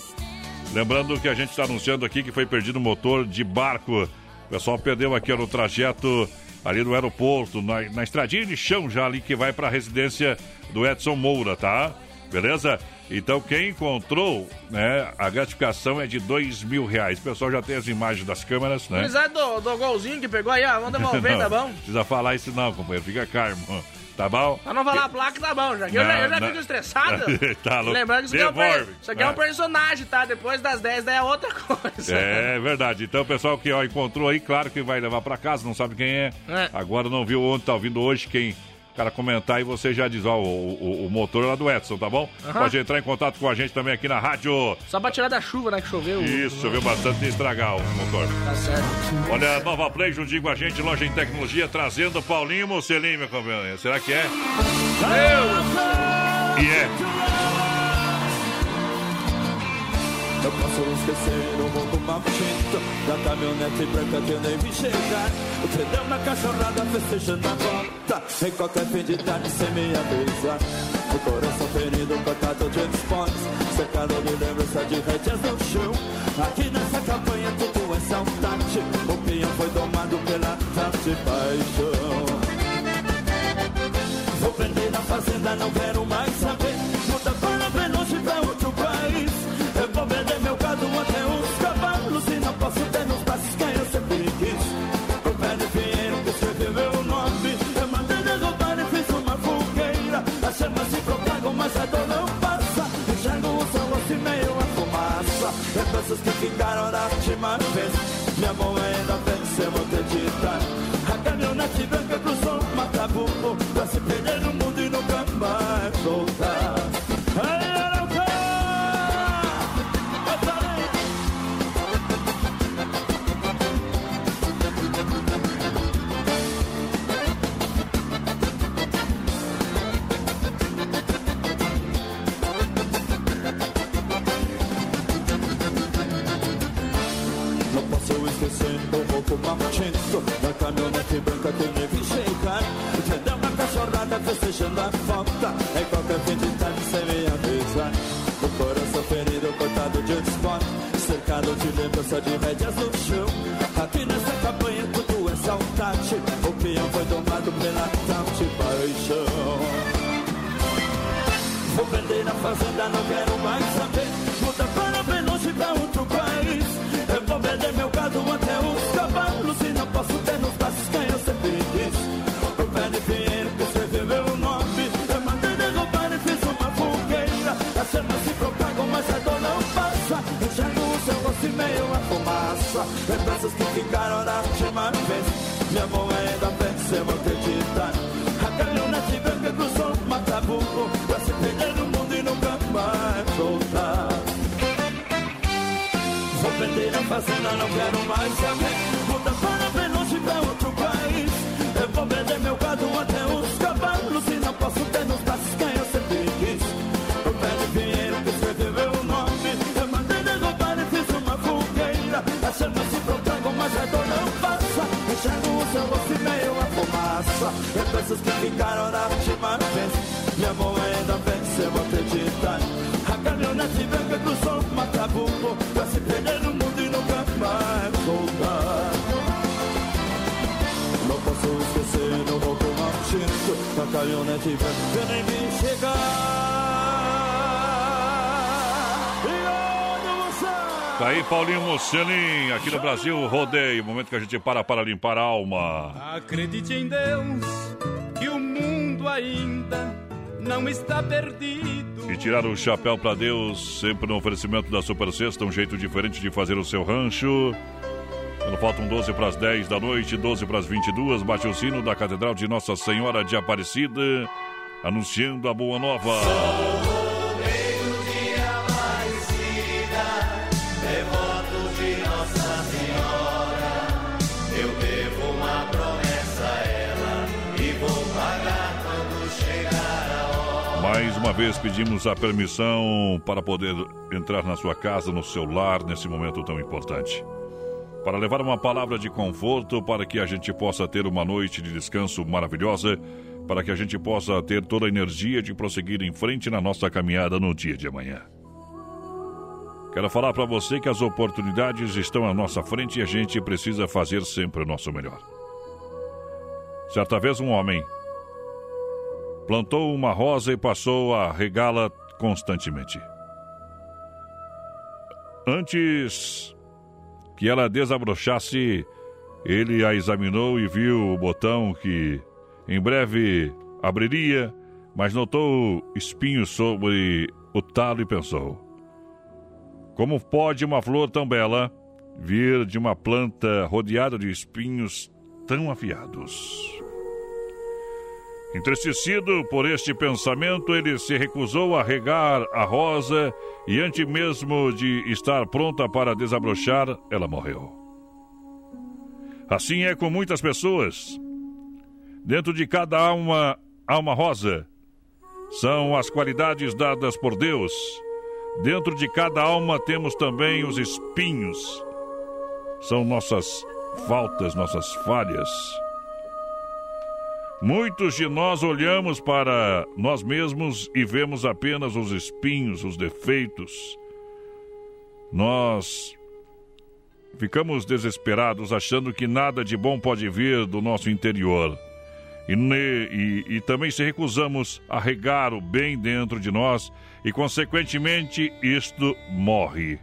Lembrando que a gente está anunciando aqui que foi perdido o motor de barco. O pessoal perdeu aqui no trajeto ali no aeroporto, na, na estradinha de chão já ali que vai para a residência do Edson Moura, tá? Beleza? Então quem encontrou, né, a gratificação é de dois mil reais. O pessoal já tem as imagens das câmeras, né? Apesar do, do golzinho que pegou aí, ó, vamos devolver, Não, tá bom? Precisa falar isso não, companheiro. Fica calmo. Tá bom? Pra não falar placa, tá bom, já. que eu já, eu já Não, fico não. estressado. Tá louco. Lembrando que isso aqui, é um, per- isso aqui é um É. personagem, tá? Depois das 10 daí é outra coisa. É verdade. Então, o pessoal que ó, encontrou aí, claro que vai levar pra casa, não sabe quem é. É. Agora não viu onde tá ouvindo hoje, quem o cara comentar e você já diz, ó, o, o, o motor lá do Edson, tá bom? Aham. Pode entrar em contato com a gente também aqui na rádio. Só pra tirar da chuva, né, que choveu. Isso, choveu bastante e estragar o motor. Tá certo. Olha, a Nova Play juntinho com a gente, loja em tecnologia, trazendo Paulinho Mocelinho, meu companheiro. Será que é? E é. Não posso esquecer o mundo maldito Da caminhonete branca que eu nem vi chegar. O pneu na cachorrada festejando a volta. Em qualquer fim de tarde sem me avisar. O coração ferido, cortado de esportes Cercado de lembrança de rédeas no chão. Aqui nessa campanha tudo é saudade. O peão foi domado pela tal de paixão. Vou vender na fazenda, não quero Lembranças que ficaram da última vez. Minha mão ainda vence, eu vou acreditar A caminhonete branca cruzou o Macabuco Pra se perder no mundo e nunca mais voltar Paulinho Mocelin, aqui no Brasil, rodeio. Momento que a gente para para limpar a alma. Acredite em Deus que o mundo ainda não está perdido. E tirar o chapéu pra Deus, sempre no oferecimento da Super Sexta, um jeito diferente de fazer o seu rancho. Quando faltam 12 para as 10 da noite, 12 para as 22, bate o sino da Catedral de Nossa Senhora de Aparecida, anunciando a boa nova. Mais uma vez pedimos a permissão para poder entrar na sua casa, no seu lar, nesse momento tão importante. para levar uma palavra de conforto para que a gente possa ter uma noite de descanso maravilhosa, para que a gente possa ter toda a energia de prosseguir em frente na nossa caminhada no dia de amanhã. Quero falar para você que as oportunidades estão à nossa frente e a gente precisa fazer sempre o nosso melhor. Certa vez um homem plantou uma rosa e passou a regá-la constantemente. Antes que ela desabrochasse, ele a examinou e viu o botão que em breve abriria, mas notou espinhos sobre o talo e pensou: Como pode uma flor tão bela vir de uma planta rodeada de espinhos tão afiados? Entristecido por este pensamento, ele se recusou a regar a rosa e, antes mesmo de estar pronta para desabrochar, ela morreu. Assim é com muitas pessoas. Dentro de cada alma há uma rosa. São as qualidades dadas por Deus. Dentro de cada alma temos também os espinhos. São nossas faltas, nossas falhas. Muitos de nós olhamos para nós mesmos e vemos apenas os espinhos, os defeitos. Nós ficamos desesperados achando que nada de bom pode vir do nosso interior. E, e, e também se recusamos a regar o bem dentro de nós e, consequentemente, isto morre.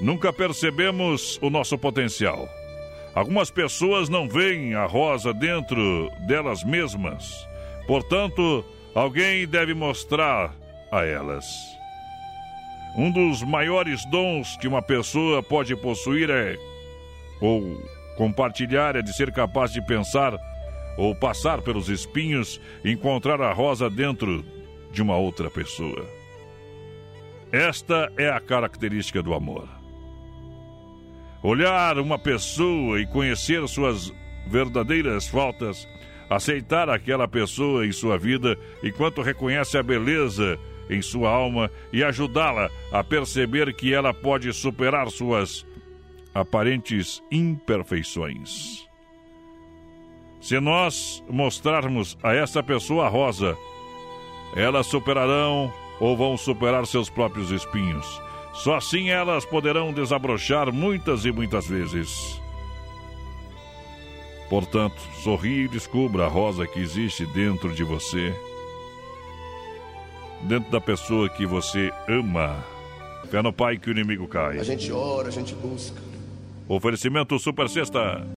Nunca percebemos o nosso potencial. Algumas pessoas não veem a rosa dentro delas mesmas. Portanto, alguém deve mostrar a elas. Um dos maiores dons que uma pessoa pode possuir é ou compartilhar é de ser capaz de pensar ou passar pelos espinhos e encontrar a rosa dentro de uma outra pessoa. Esta é a característica do amor. Olhar uma pessoa e conhecer suas verdadeiras faltas, aceitar aquela pessoa em sua vida enquanto reconhece a beleza em sua alma e ajudá-la a perceber que ela pode superar suas aparentes imperfeições. Se nós mostrarmos a essa pessoa a rosa, elas superarão ou vão superar seus próprios espinhos. Só assim elas poderão desabrochar muitas e muitas vezes. Portanto, sorri e descubra a rosa que existe dentro de você, dentro da pessoa que você ama. Fé no Pai que o inimigo cai. A gente ora, a gente busca. Oferecimento Super Sexta.